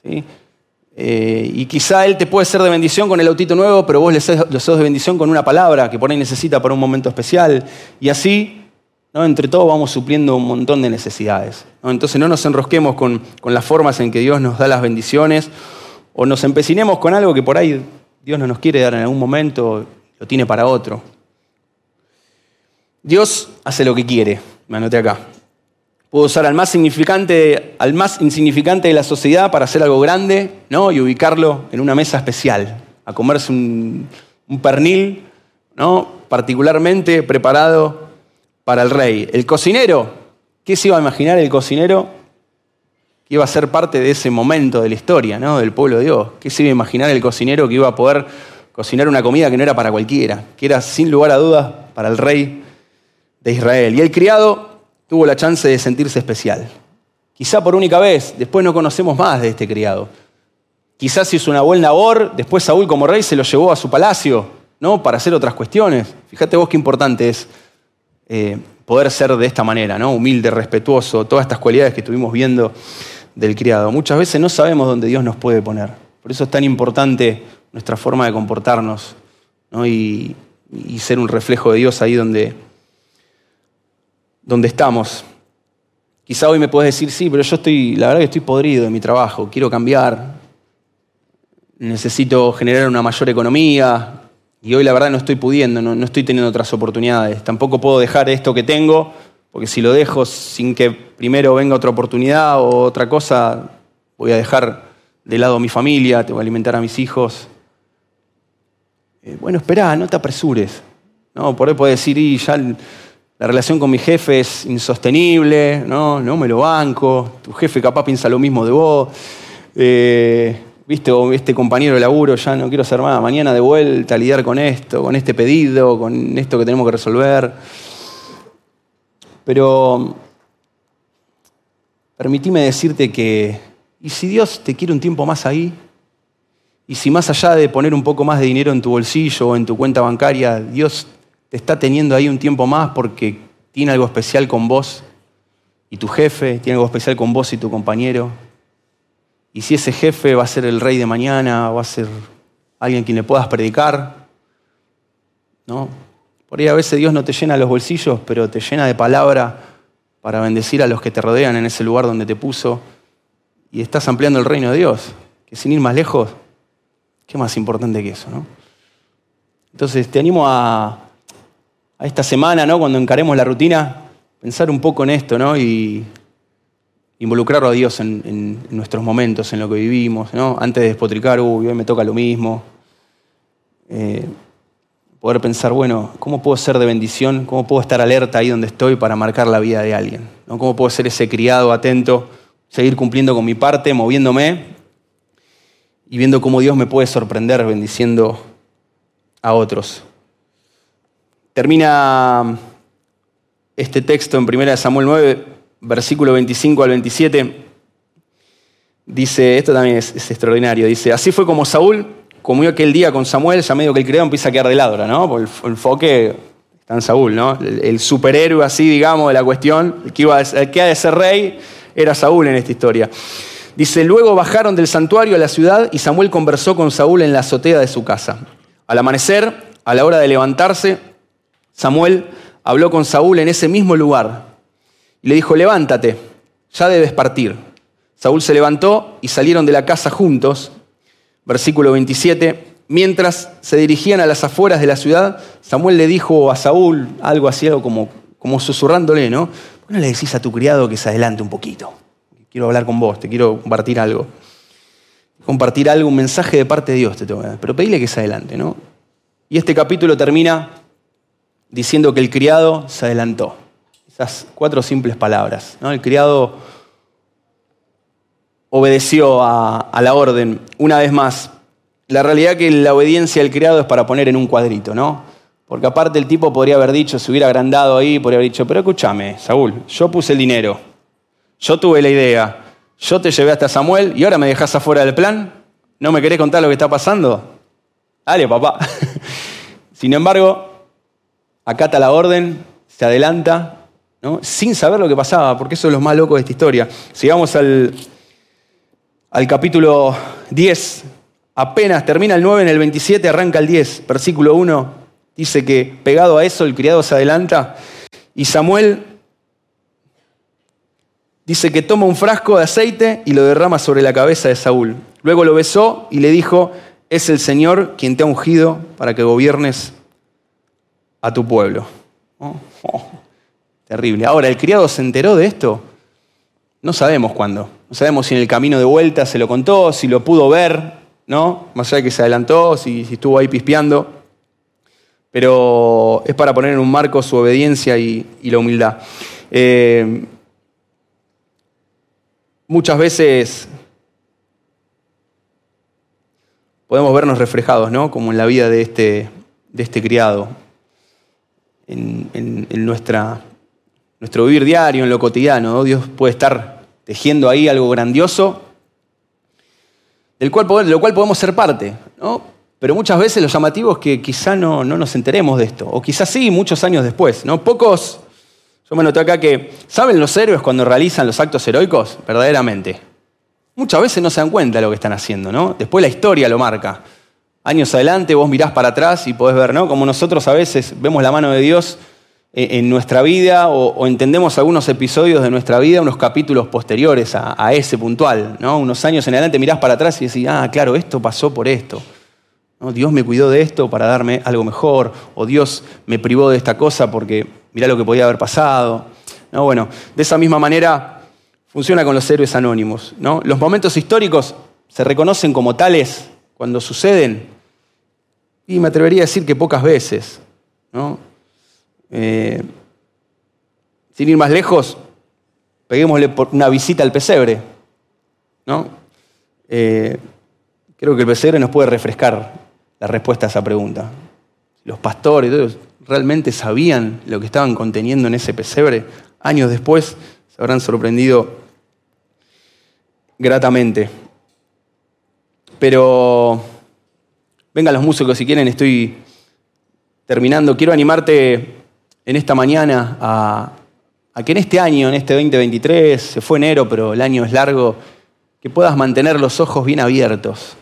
Eh, y quizá él te puede ser de bendición con el autito nuevo, pero vos le sos, de bendición con una palabra que por ahí necesita para un momento especial. Y así, ¿no? entre todos vamos supliendo un montón de necesidades. Entonces no nos enrosquemos con, con las formas en que Dios nos da las bendiciones o nos empecinemos con algo que por ahí Dios no nos quiere dar en algún momento, lo tiene para otro. Dios hace lo que quiere, me anoté acá. Puedo usar al más, significante, al más insignificante de la sociedad para hacer algo grande ¿no? y ubicarlo en una mesa especial, a comerse un, pernil ¿no? particularmente preparado para el rey. El cocinero, ¿qué se iba a imaginar el cocinero que iba a ser parte de ese momento de la historia, ¿no? del pueblo de Dios. ¿Qué se iba a imaginar el cocinero que iba a poder cocinar una comida que no era para cualquiera, que era sin lugar a dudas para el rey de Israel? Y el criado tuvo la chance de sentirse especial. Quizá por única vez, después no conocemos más de este criado. Quizás hizo una buena labor, después Saúl como rey se lo llevó a su palacio, ¿no? Para hacer otras cuestiones. Fíjate vos qué importante es eh, poder ser de esta manera, ¿no? Humilde, respetuoso, todas estas cualidades que estuvimos viendo del criado. Muchas veces no sabemos dónde Dios nos puede poner. Por eso es tan importante nuestra forma de comportarnos y, ser un reflejo de Dios ahí donde, donde estamos. Quizá hoy me puedes decir, sí, pero yo estoy, la verdad que estoy podrido en mi trabajo, quiero cambiar, necesito generar una mayor economía y hoy la verdad no estoy pudiendo, no estoy teniendo otras oportunidades. Tampoco puedo dejar esto que tengo porque si lo dejo sin que primero venga otra oportunidad o otra cosa, voy a dejar de lado a mi familia, te voy a alimentar a mis hijos. eh, bueno, espera, no te apresures. ¿no? Por ahí puedes decir, y ya la relación con mi jefe es insostenible, no, no me lo banco, tu jefe capaz piensa lo mismo de vos, eh, viste, este compañero de laburo, ya no quiero hacer más, mañana de vuelta a lidiar con esto, con este pedido, con esto que tenemos que resolver. Pero permitime decirte que, ¿y si Dios te quiere un tiempo más ahí? ¿Y si más allá de poner un poco más de dinero en tu bolsillo o en tu cuenta bancaria, Dios te está teniendo ahí un tiempo más porque tiene algo especial con vos y tu jefe, tiene algo especial con vos y tu compañero. Y si ese jefe va a ser el rey de mañana, va a ser alguien a quien le puedas predicar, ¿no? Por ahí a veces Dios no te llena los bolsillos, pero te llena de palabra para bendecir a los que te rodean en ese lugar donde te puso. Y estás ampliando el reino de Dios, que sin ir más lejos, ¿qué más importante que eso, no? Entonces te animo a, esta semana, ¿no? cuando encaremos la rutina, pensar un poco en esto ¿no? y involucrarlo a Dios en, nuestros momentos, en lo que vivimos, ¿no? antes de despotricar, uy, hoy me toca lo mismo. Eh, poder pensar, bueno, ¿cómo puedo ser de bendición? ¿Cómo puedo estar alerta ahí donde estoy para marcar la vida de alguien? ¿no? ¿Cómo puedo ser ese criado atento, seguir cumpliendo con mi parte, moviéndome y viendo cómo Dios me puede sorprender bendiciendo a otros? Termina este texto en 1 Samuel 9, versículo 25 al 27. Dice, esto también es, extraordinario, dice, así fue como Saúl comió aquel día con Samuel, ya medio que el criado empieza a quedar de lado, ¿no? Por el enfoque está en Saúl, ¿no? El, superhéroe así, digamos, de la cuestión, el que, iba el que ha de ser rey, era Saúl en esta historia. Dice, luego bajaron del santuario a la ciudad y Samuel conversó con Saúl en la azotea de su casa. Al amanecer, a la hora de levantarse, Samuel habló con Saúl en ese mismo lugar y le dijo, levántate, ya debes partir. Saúl se levantó y salieron de la casa juntos. Versículo 27. Mientras se dirigían a las afueras de la ciudad, Samuel le dijo a Saúl algo así, algo como, como susurrándole, ¿no? ¿Por no le decís a tu criado que se adelante un poquito? Quiero hablar con vos, te quiero compartir algo. Compartir algo, un mensaje de parte de Dios te tengo que dar, pero pedile que se adelante, ¿no? Y este capítulo termina diciendo que el criado se adelantó. Esas cuatro simples palabras. ¿no? El criado obedeció a, la orden. Una vez más, la realidad que la obediencia del criado es para poner en un cuadrito, ¿no? Porque aparte el tipo podría haber dicho, se hubiera agrandado ahí, podría haber dicho, pero escúchame, Saúl, yo puse el dinero, yo tuve la idea, yo te llevé hasta Samuel y ahora me dejas afuera del plan, ¿no me querés contar lo que está pasando? Dale, papá. Sin embargo, acata la orden, se adelanta, ¿no? sin saber lo que pasaba, porque eso es lo más loco de esta historia. Sigamos al, al capítulo 10, apenas termina el 9, en el 27 arranca el 10, versículo 1, dice que pegado a eso el criado se adelanta y Samuel dice que toma un frasco de aceite y lo derrama sobre la cabeza de Saúl. Luego lo besó y le dijo, es el Señor quien te ha ungido para que gobiernes a tu pueblo. Oh, oh, terrible. Ahora, ¿el criado se enteró de esto? No sabemos cuándo. No sabemos si en el camino de vuelta se lo contó, si lo pudo ver, ¿no? Más allá de que se adelantó, si, estuvo ahí pispeando. Pero es para poner en un marco su obediencia y, la humildad. Eh, muchas veces podemos vernos reflejados, ¿no? Como en la vida de este, de este criado en, nuestra, nuestro vivir diario, en lo cotidiano. Dios puede estar tejiendo ahí algo grandioso, del cual, de lo cual podemos ser parte. ¿no? Pero muchas veces lo llamativo es que quizá no, no nos enteremos de esto, o quizás sí, muchos años después. ¿no? Pocos, yo me noté acá que, ¿saben los héroes cuando realizan los actos heroicos? Verdaderamente. Muchas veces no se dan cuenta de lo que están haciendo, ¿no? Después la historia lo marca años adelante vos mirás para atrás y podés ver, ¿no? Como nosotros a veces vemos la mano de Dios en nuestra vida o, entendemos algunos episodios de nuestra vida, unos capítulos posteriores a, ese puntual, ¿no? Unos años en adelante mirás para atrás y decís, ah, claro, esto pasó por esto. Dios me cuidó de esto para darme algo mejor, o Dios me privó de esta cosa porque mirá lo que podía haber pasado. ¿No? Bueno, de esa misma manera funciona con los héroes anónimos. ¿no? Los momentos históricos se reconocen como tales cuando suceden Y me atrevería a decir que pocas veces. Eh, sin ir más lejos, peguémosle una visita al pesebre. ¿no? Eh, creo que el pesebre nos puede refrescar la respuesta a esa pregunta. Los pastores realmente sabían lo que estaban conteniendo en ese pesebre. Años después se habrán sorprendido gratamente. Pero vengan los músicos si quieren, estoy terminando. Quiero animarte en esta mañana a, que en este año, en este 2023, se fue enero, pero el año es largo, que puedas mantener los ojos bien abiertos.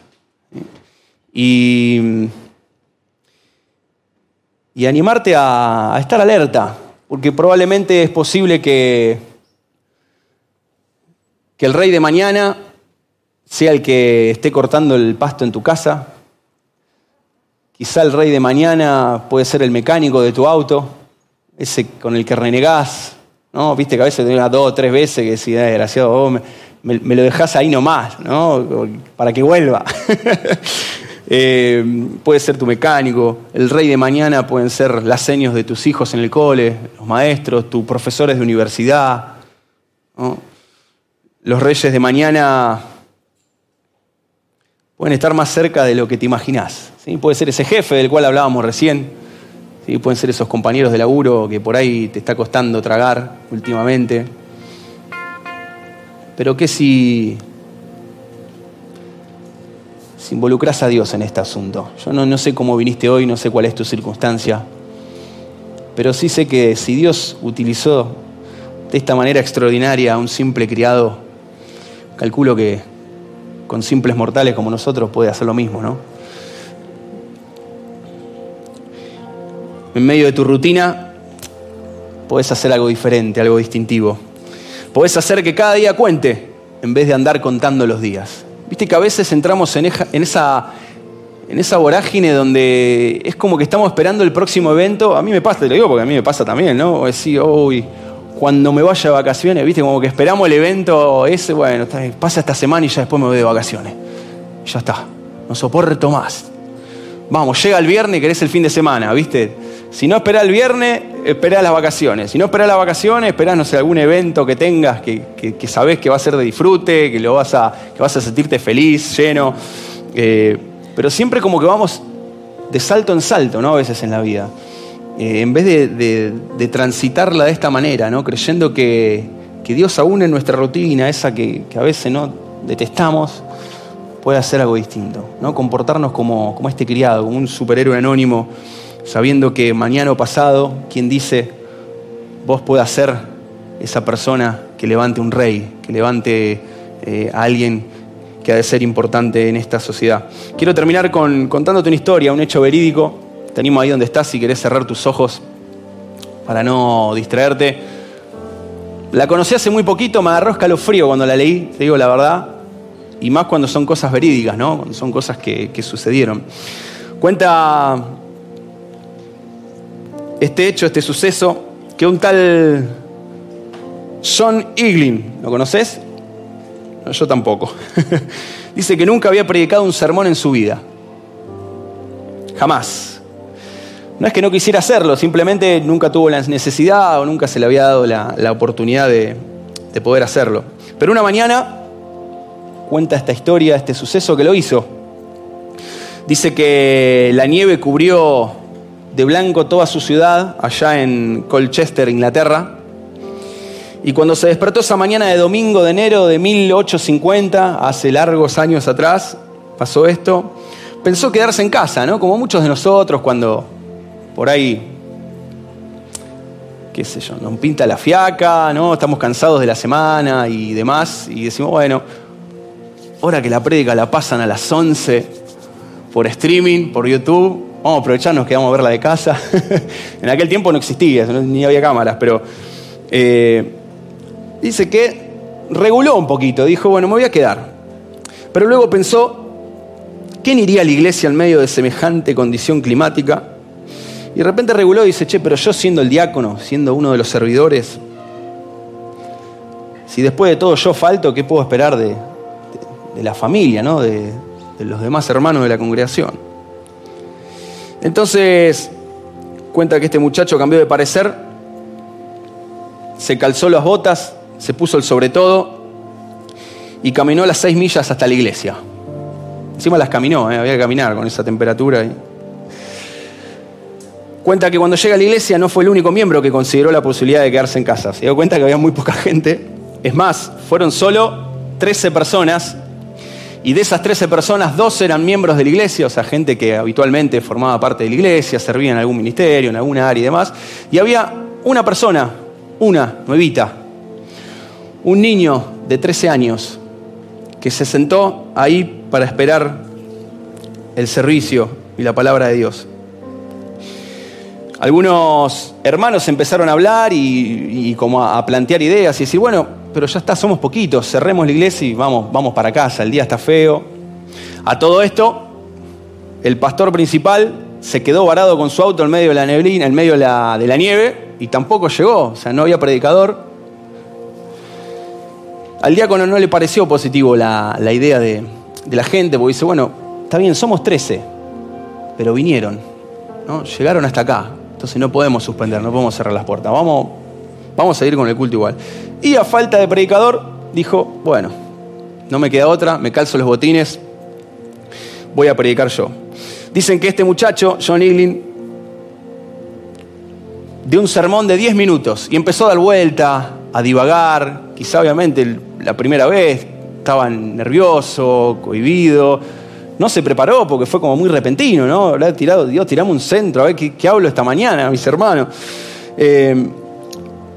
Y, animarte a, a estar alerta, porque probablemente es posible que, que el rey de mañana sea el que esté cortando el pasto en tu casa. Quizá el rey de mañana puede ser el mecánico de tu auto, ese con el que renegás. ¿no? Viste que a veces tenés dos o tres veces que decís, desgraciado, me, lo dejás ahí nomás, ¿no? para que vuelva. Eh, puede ser tu mecánico, el rey de mañana pueden ser las señas de tus hijos en el cole, los maestros, tus profesores de universidad. Los reyes de mañana pueden estar más cerca de lo que te imaginás. ¿sí? Puede ser ese jefe del cual hablábamos recién, pueden ser esos compañeros de laburo que por ahí te está costando tragar últimamente. Pero ¿qué si, si involucras a Dios en este asunto? Yo no, no sé cómo viniste hoy, no sé cuál es tu circunstancia, pero sí sé que si Dios utilizó de esta manera extraordinaria a un simple criado, calculo que con simples mortales como nosotros puede hacer lo mismo, ¿no? En medio de tu rutina, puedes hacer algo diferente, algo distintivo. Podés hacer que cada día cuente en vez de andar contando los días. Viste que a veces entramos en, esa, en esa vorágine donde es como que estamos esperando el próximo evento. A mí me pasa, te lo digo porque a mí me pasa también, ¿no? O decir, uy, cuando me vaya de vacaciones, ¿viste? Como que esperamos el evento ese, bueno, pasa esta semana y ya después me voy de vacaciones. Ya está, no soporto más. Vamos, llega el viernes y querés el fin de semana, ¿viste? Si no esperás el viernes, esperás las vacaciones. Si no esperás las vacaciones, esperás, no sé, algún evento que tengas que, que, sabés que va a ser de disfrute, que, lo vas a, que vas a sentirte feliz, lleno. Eh, pero siempre como que vamos de salto en salto, ¿no? A veces en la vida. Eh, en vez de, transitarla de esta manera, ¿no? creyendo que, Dios aún en nuestra rutina, esa que, a veces no detestamos, puede hacer algo distinto, ¿no? comportarnos como, como este criado, como un superhéroe anónimo, sabiendo que mañana o pasado, quien dice, vos puedas ser esa persona que levante un rey, que levante eh, a alguien que ha de ser importante en esta sociedad. Quiero terminar con, contándote una historia, un hecho verídico te animo ahí donde estás si querés cerrar tus ojos para no distraerte. La conocí hace muy poquito, me agarró escalofrío cuando la leí, te digo la verdad. Y más cuando son cosas verídicas, ¿no? Cuando son cosas que, sucedieron. Cuenta este hecho, este suceso, que un tal John Iglin, ¿lo conoces? yo tampoco. Dice que nunca había predicado un sermón en su vida. Jamás. No es que no quisiera hacerlo, simplemente nunca tuvo la necesidad o nunca se le había dado la, oportunidad de, poder hacerlo. Pero una mañana cuenta esta historia, este suceso que lo hizo. Dice que la nieve cubrió de blanco toda su ciudad, allá en Colchester, Inglaterra. Y cuando se despertó esa mañana de domingo de enero de 1850, hace largos años atrás, pasó esto, pensó quedarse en casa, ¿no? Como muchos de nosotros cuando por ahí, qué sé yo, nos pinta la fiaca, ¿no? Estamos cansados de la semana y demás, y decimos, bueno, ahora que la prédica la pasan a las 11 por streaming, por YouTube, vamos a aprovecharnos que vamos a verla de casa. en aquel tiempo no existía, ni había cámaras, pero eh, dice que reguló un poquito, dijo, bueno, me voy a quedar. Pero luego pensó, ¿quién iría a la iglesia en medio de semejante condición climática? Y de repente reguló y dice, che, pero yo siendo el diácono, siendo uno de los servidores, si después de todo yo falto, ¿qué puedo esperar de, la familia, ¿no? de, los demás hermanos de la congregación? Entonces, cuenta que este muchacho cambió de parecer, se calzó las botas, se puso el sobre todo y caminó las seis millas hasta la iglesia. Encima las caminó, ¿eh? había que caminar con esa temperatura. Cuenta que cuando llega a la iglesia no fue el único miembro que consideró la posibilidad de quedarse en casa. Se dio cuenta que había muy poca gente. Es más, fueron solo 13 personas y de esas 13 personas, dos eran miembros de la iglesia, o sea, gente que habitualmente formaba parte de la iglesia, servía en algún ministerio, en alguna área y demás. Y había una persona, una, nuevita, un niño de 13 años, que se sentó ahí para esperar el servicio y la palabra de Dios. Algunos hermanos empezaron a hablar y, como a, plantear ideas y decir, bueno, pero ya está, somos poquitos, cerremos la iglesia y vamos, vamos para casa, el día está feo. A todo esto, el pastor principal se quedó varado con su auto en medio de la neblina, en medio de la, nieve, y tampoco llegó, o sea, no había predicador. Al diácono no le pareció positivo la, idea de, la gente, porque dice, bueno, está bien, somos 13, pero vinieron, ¿no? llegaron hasta acá, entonces no podemos suspender, no podemos cerrar las puertas. Vamos, vamos a seguir con el culto igual. Y a falta de predicador, dijo, bueno, no me queda otra, me calzo los botines, voy a predicar yo. Dicen que este muchacho, John Eaglin, dio un sermón de 10 minutos y empezó a dar vuelta, a divagar, quizá obviamente la primera vez, estaba nervioso, cohibido, no se preparó porque fue como muy repentino, ¿no? Habrá tirado, Dios, tiramos un centro, a ver qué, hablo esta mañana, mis hermanos. Eh,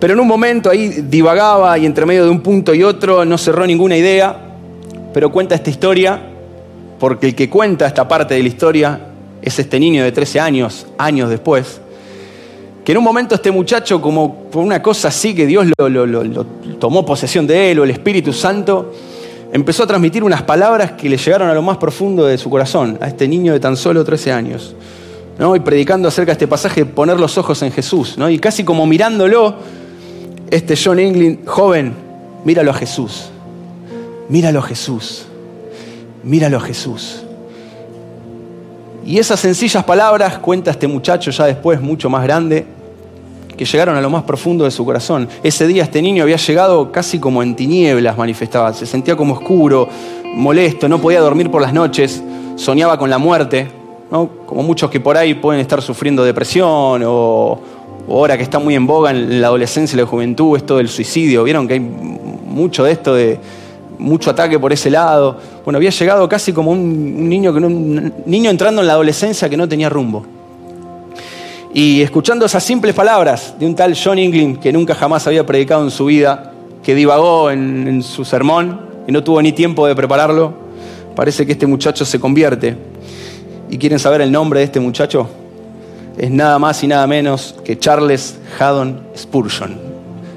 pero en un momento ahí divagaba y entre medio de un punto y otro no cerró ninguna idea, pero cuenta esta historia porque el que cuenta esta parte de la historia es este niño de 13 años, años después, que en un momento este muchacho, como por una cosa así que Dios lo, lo tomó posesión de él o el Espíritu Santo, empezó a transmitir unas palabras que le llegaron a lo más profundo de su corazón, a este niño de tan solo 13 años. ¿no? Y predicando acerca de este pasaje, poner los ojos en Jesús. ¿no? Y casi como mirándolo, este John England, joven, míralo a Jesús. Míralo a Jesús. Míralo a Jesús. Y esas sencillas palabras cuenta este muchacho ya después, mucho más grande, que llegaron a lo más profundo de su corazón. Ese día este niño había llegado casi como en tinieblas, manifestaba, se sentía como oscuro, molesto, no podía dormir por las noches, soñaba con la muerte, como muchos que por ahí pueden estar sufriendo depresión o, ahora que está muy en boga en la adolescencia y la juventud, esto del suicidio, vieron que hay mucho de esto de mucho ataque por ese lado. Bueno, había llegado casi como un, niño, un niño entrando en la adolescencia que no tenía rumbo. Y escuchando esas simples palabras de un tal John England que nunca jamás había predicado en su vida, que divagó en, su sermón y no tuvo ni tiempo de prepararlo, parece que este muchacho se convierte. ¿Y quieren saber el nombre de este muchacho? Es nada más y nada menos que Charles Haddon Spurgeon,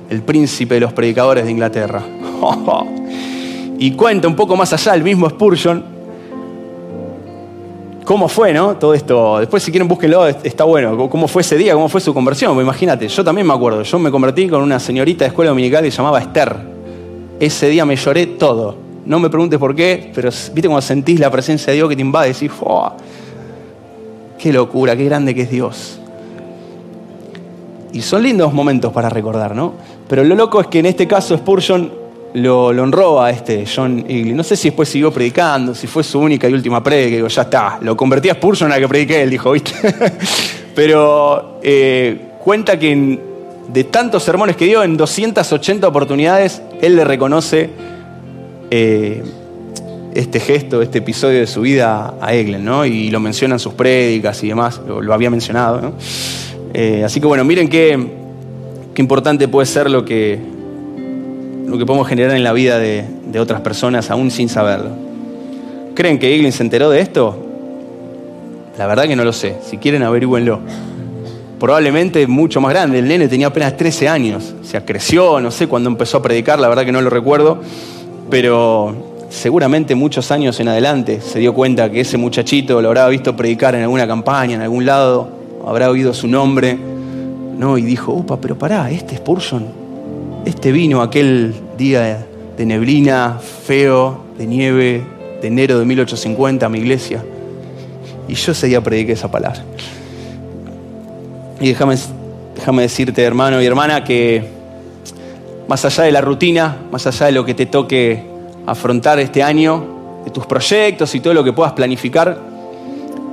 el príncipe de los predicadores de Inglaterra. y cuenta un poco más allá el mismo Spurgeon cómo fue, ¿no? Todo esto. Después, si quieren, búsquenlo, está bueno. ¿Cómo fue ese día? ¿Cómo fue su conversión? Pues imagínate, yo también me acuerdo. Yo me convertí con una señorita de escuela dominical que se llamaba Esther. Ese día me lloré todo. No me preguntes por qué, pero viste cuando sentís la presencia de Dios que te invade decís, ¡qué locura, qué grande que es Dios! Y son lindos momentos para recordar, ¿no? Pero lo loco es que en este caso Spurgeon lo, honró a este John Eagley. No sé si después siguió predicando, si fue su única y última predica, digo, ya está, lo convertí a Spurgeon a la que prediqué él, dijo, ¿viste? Pero eh, cuenta que de tantos sermones que dio, en 280 oportunidades, él le reconoce eh, este gesto, este episodio de su vida a Eglen, ¿no? Y lo menciona en sus prédicas y demás, lo, había mencionado, ¿no? Eh, así que bueno, miren qué, qué importante puede ser lo que, lo que podemos generar en la vida de, otras personas aún sin saberlo. ¿Creen que Eglin se enteró de esto? La verdad que no lo sé. Si quieren, averigüenlo. Probablemente mucho más grande. El nene tenía apenas 13 años. O sea, creció, no sé cuándo empezó a predicar, la verdad que no lo recuerdo. Pero seguramente muchos años en adelante se dio cuenta que ese muchachito lo habrá visto predicar en alguna campaña, en algún lado, habrá oído su nombre, ¿no? Y dijo, upa, pero pará, este es Spurgeon, este vino aquel día de neblina, feo, de nieve, de enero de 1850 a mi iglesia. Y yo ese día prediqué esa palabra. Y déjame, déjame decirte, hermano y hermana, que más allá de la rutina, más allá de lo que te toque afrontar este año, de tus proyectos y todo lo que puedas planificar,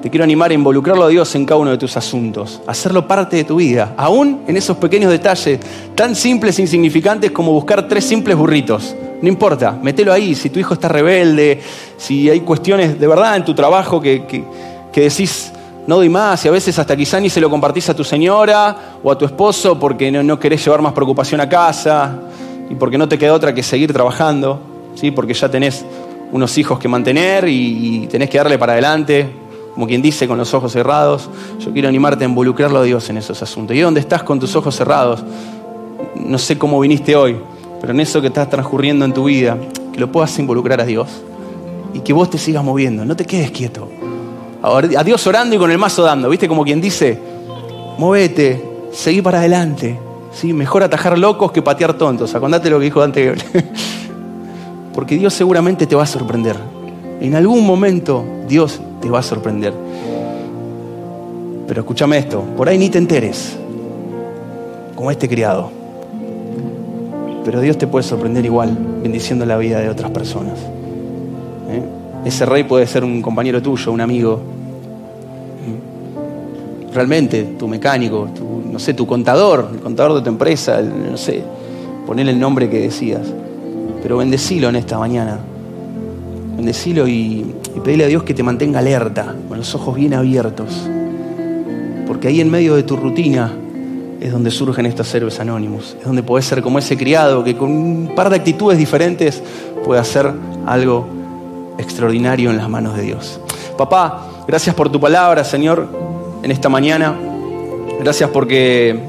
te quiero animar a involucrarlo a Dios en cada uno de tus asuntos, hacerlo parte de tu vida, aún en esos pequeños detalles tan simples e insignificantes como buscar tres simples burritos. No importa, mételo ahí, si tu hijo está rebelde, si hay cuestiones de verdad en tu trabajo que, que decís, no doy más y a veces hasta quizá ni se lo compartís a tu señora o a tu esposo porque no, querés llevar más preocupación a casa y porque no te queda otra que seguir trabajando, ¿sí? porque ya tenés unos hijos que mantener y, tenés que darle para adelante, como quien dice, con los ojos cerrados. Yo quiero animarte a involucrarlo a Dios en esos asuntos. ¿Y dónde estás con tus ojos cerrados? No sé cómo viniste hoy, pero en eso que estás transcurriendo en tu vida, que lo puedas involucrar a Dios y que vos te sigas moviendo, no te quedes quieto a Dios orando y con el mazo dando, ¿viste? Como quien dice, movete, seguí para adelante. ¿sí? Mejor atajar locos que patear tontos. Acordate lo que dijo Dante Porque Dios seguramente te va a sorprender. En algún momento Dios te va a sorprender. Pero escúchame esto, por ahí ni te enteres, como este criado. Pero Dios te puede sorprender igual, bendiciendo la vida de otras personas. ¿Eh? Ese rey puede ser un compañero tuyo, un amigo. Realmente, tu mecánico, tu, no sé, tu contador, el contador de tu empresa, no sé, ponele el nombre que decías. Pero bendecilo en esta mañana. Bendecilo y, y pedile a Dios que te mantenga alerta, con los ojos bien abiertos. Porque ahí en medio de tu rutina es donde surgen estos héroes anónimos. Es donde puedes ser como ese criado que con un par de actitudes diferentes puede hacer algo extraordinario en las manos de Dios. Papá, gracias por tu palabra, Señor, en esta mañana. Gracias porque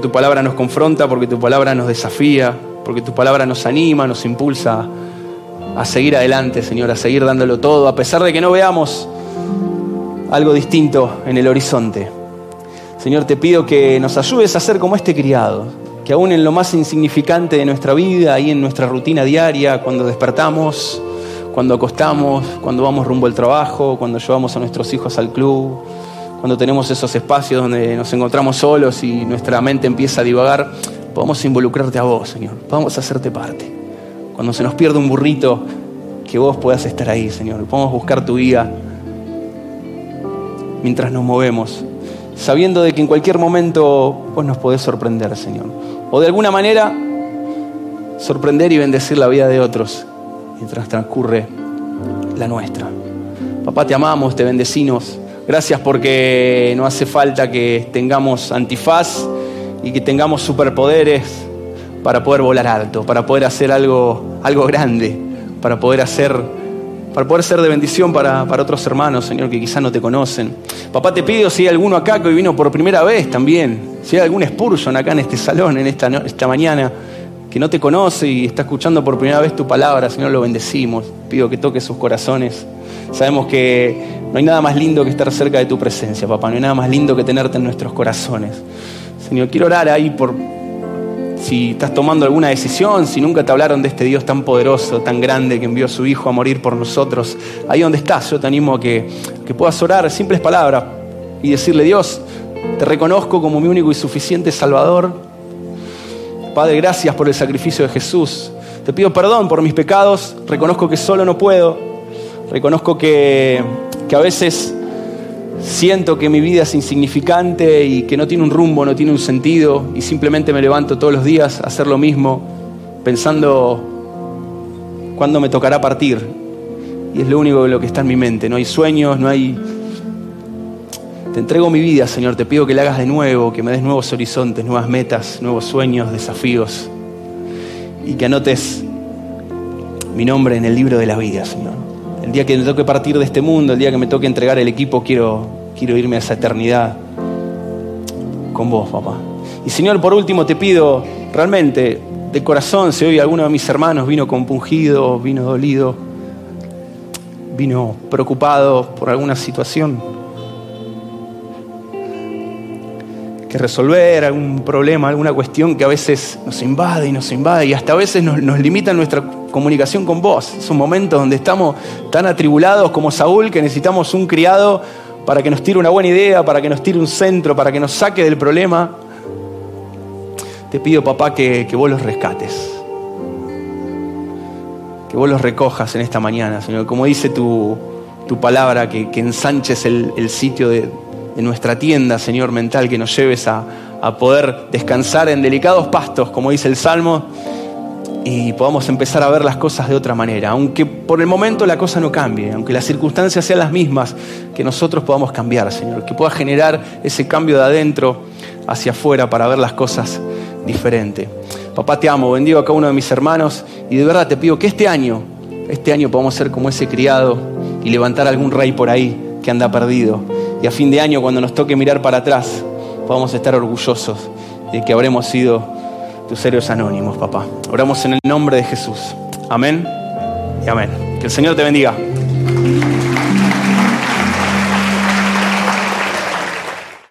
tu palabra nos confronta, porque tu palabra nos desafía, porque tu palabra nos anima, nos impulsa a seguir adelante, Señor, a seguir dándolo todo, a pesar de que no veamos algo distinto en el horizonte. Señor, te pido que nos ayudes a ser como este criado, que aún en lo más insignificante de nuestra vida, ahí en nuestra rutina diaria, cuando despertamos, cuando acostamos, cuando vamos rumbo al trabajo, cuando llevamos a nuestros hijos al club, cuando tenemos esos espacios donde nos encontramos solos y nuestra mente empieza a divagar, podamos involucrarte a vos, Señor, podamos hacerte parte. Cuando se nos pierde un burrito, que vos puedas estar ahí, Señor, podamos buscar tu guía mientras nos movemos, sabiendo de que en cualquier momento vos nos podés sorprender, Señor. O de alguna manera sorprender y bendecir la vida de otros mientras transcurre la nuestra. Papá, te amamos, te bendecimos. Gracias porque no hace falta que tengamos antifaz y que tengamos superpoderes para poder volar alto, para poder hacer algo, algo grande, para poder hacer, para poder ser de bendición para, para otros hermanos, Señor, que quizás no te conocen. Papá, te pido si hay alguno acá que hoy vino por primera vez también, si hay algún Spurgeon acá en este salón, en esta, esta mañana, que no te conoce y está escuchando por primera vez tu palabra, Señor, lo bendecimos. Pido que toques sus corazones. Sabemos que no hay nada más lindo que estar cerca de tu presencia, papá. No hay nada más lindo que tenerte en nuestros corazones. Señor, quiero orar ahí por si estás tomando alguna decisión, si nunca te hablaron de este Dios tan poderoso, tan grande, que envió a su Hijo a morir por nosotros. Ahí donde estás, yo te animo a que, que puedas orar simples palabras y decirle, Dios, te reconozco como mi único y suficiente Salvador Padre, gracias por el sacrificio de Jesús. Te pido perdón por mis pecados. Reconozco que solo no puedo. Reconozco que, que a veces siento que mi vida es insignificante y que no tiene un rumbo, no tiene un sentido y simplemente me levanto todos los días a hacer lo mismo pensando cuándo me tocará partir. Y es lo único lo que está en mi mente. No hay sueños, no hay te entrego mi vida, Señor. Te pido que la hagas de nuevo, que me des nuevos horizontes, nuevas metas, nuevos sueños, desafíos. Y que anotes mi nombre en el libro de la vida, Señor. El día que me toque partir de este mundo, el día que me toque entregar el equipo, quiero, quiero irme a esa eternidad con vos, papá. Y Señor, por último te pido realmente de corazón, si hoy alguno de mis hermanos vino compungido, vino dolido, vino preocupado por alguna situación, que resolver, algún problema, alguna cuestión que a veces nos invade y nos invade y hasta a veces nos, limita nuestra comunicación con vos. Es un momento donde estamos tan atribulados como Saúl que necesitamos un criado para que nos tire una buena idea, para que nos tire un centro, para que nos saque del problema. Te pido, papá, que, vos los rescates. Que vos los recojas en esta mañana, Señor. Como dice tu, palabra, que, ensanches el, sitio de, nuestra tienda, Señor, mental, que nos lleves a, a poder descansar en delicados pastos, como dice el Salmo, y podamos empezar a ver las cosas de otra manera. Aunque por el momento la cosa no cambie, aunque las circunstancias sean las mismas, que nosotros podamos cambiar, Señor, que pueda generar ese cambio de adentro hacia afuera para ver las cosas diferente. Papá, te amo, bendigo a cada uno de mis hermanos y de verdad te pido que este año, este año podamos ser como ese criado y levantar algún rey por ahí que anda perdido. Y a fin de año, cuando nos toque mirar para atrás, podamos estar orgullosos de que habremos sido tus héroes anónimos, papá. Oramos en el nombre de Jesús. Amén y amén. Que el Señor te bendiga.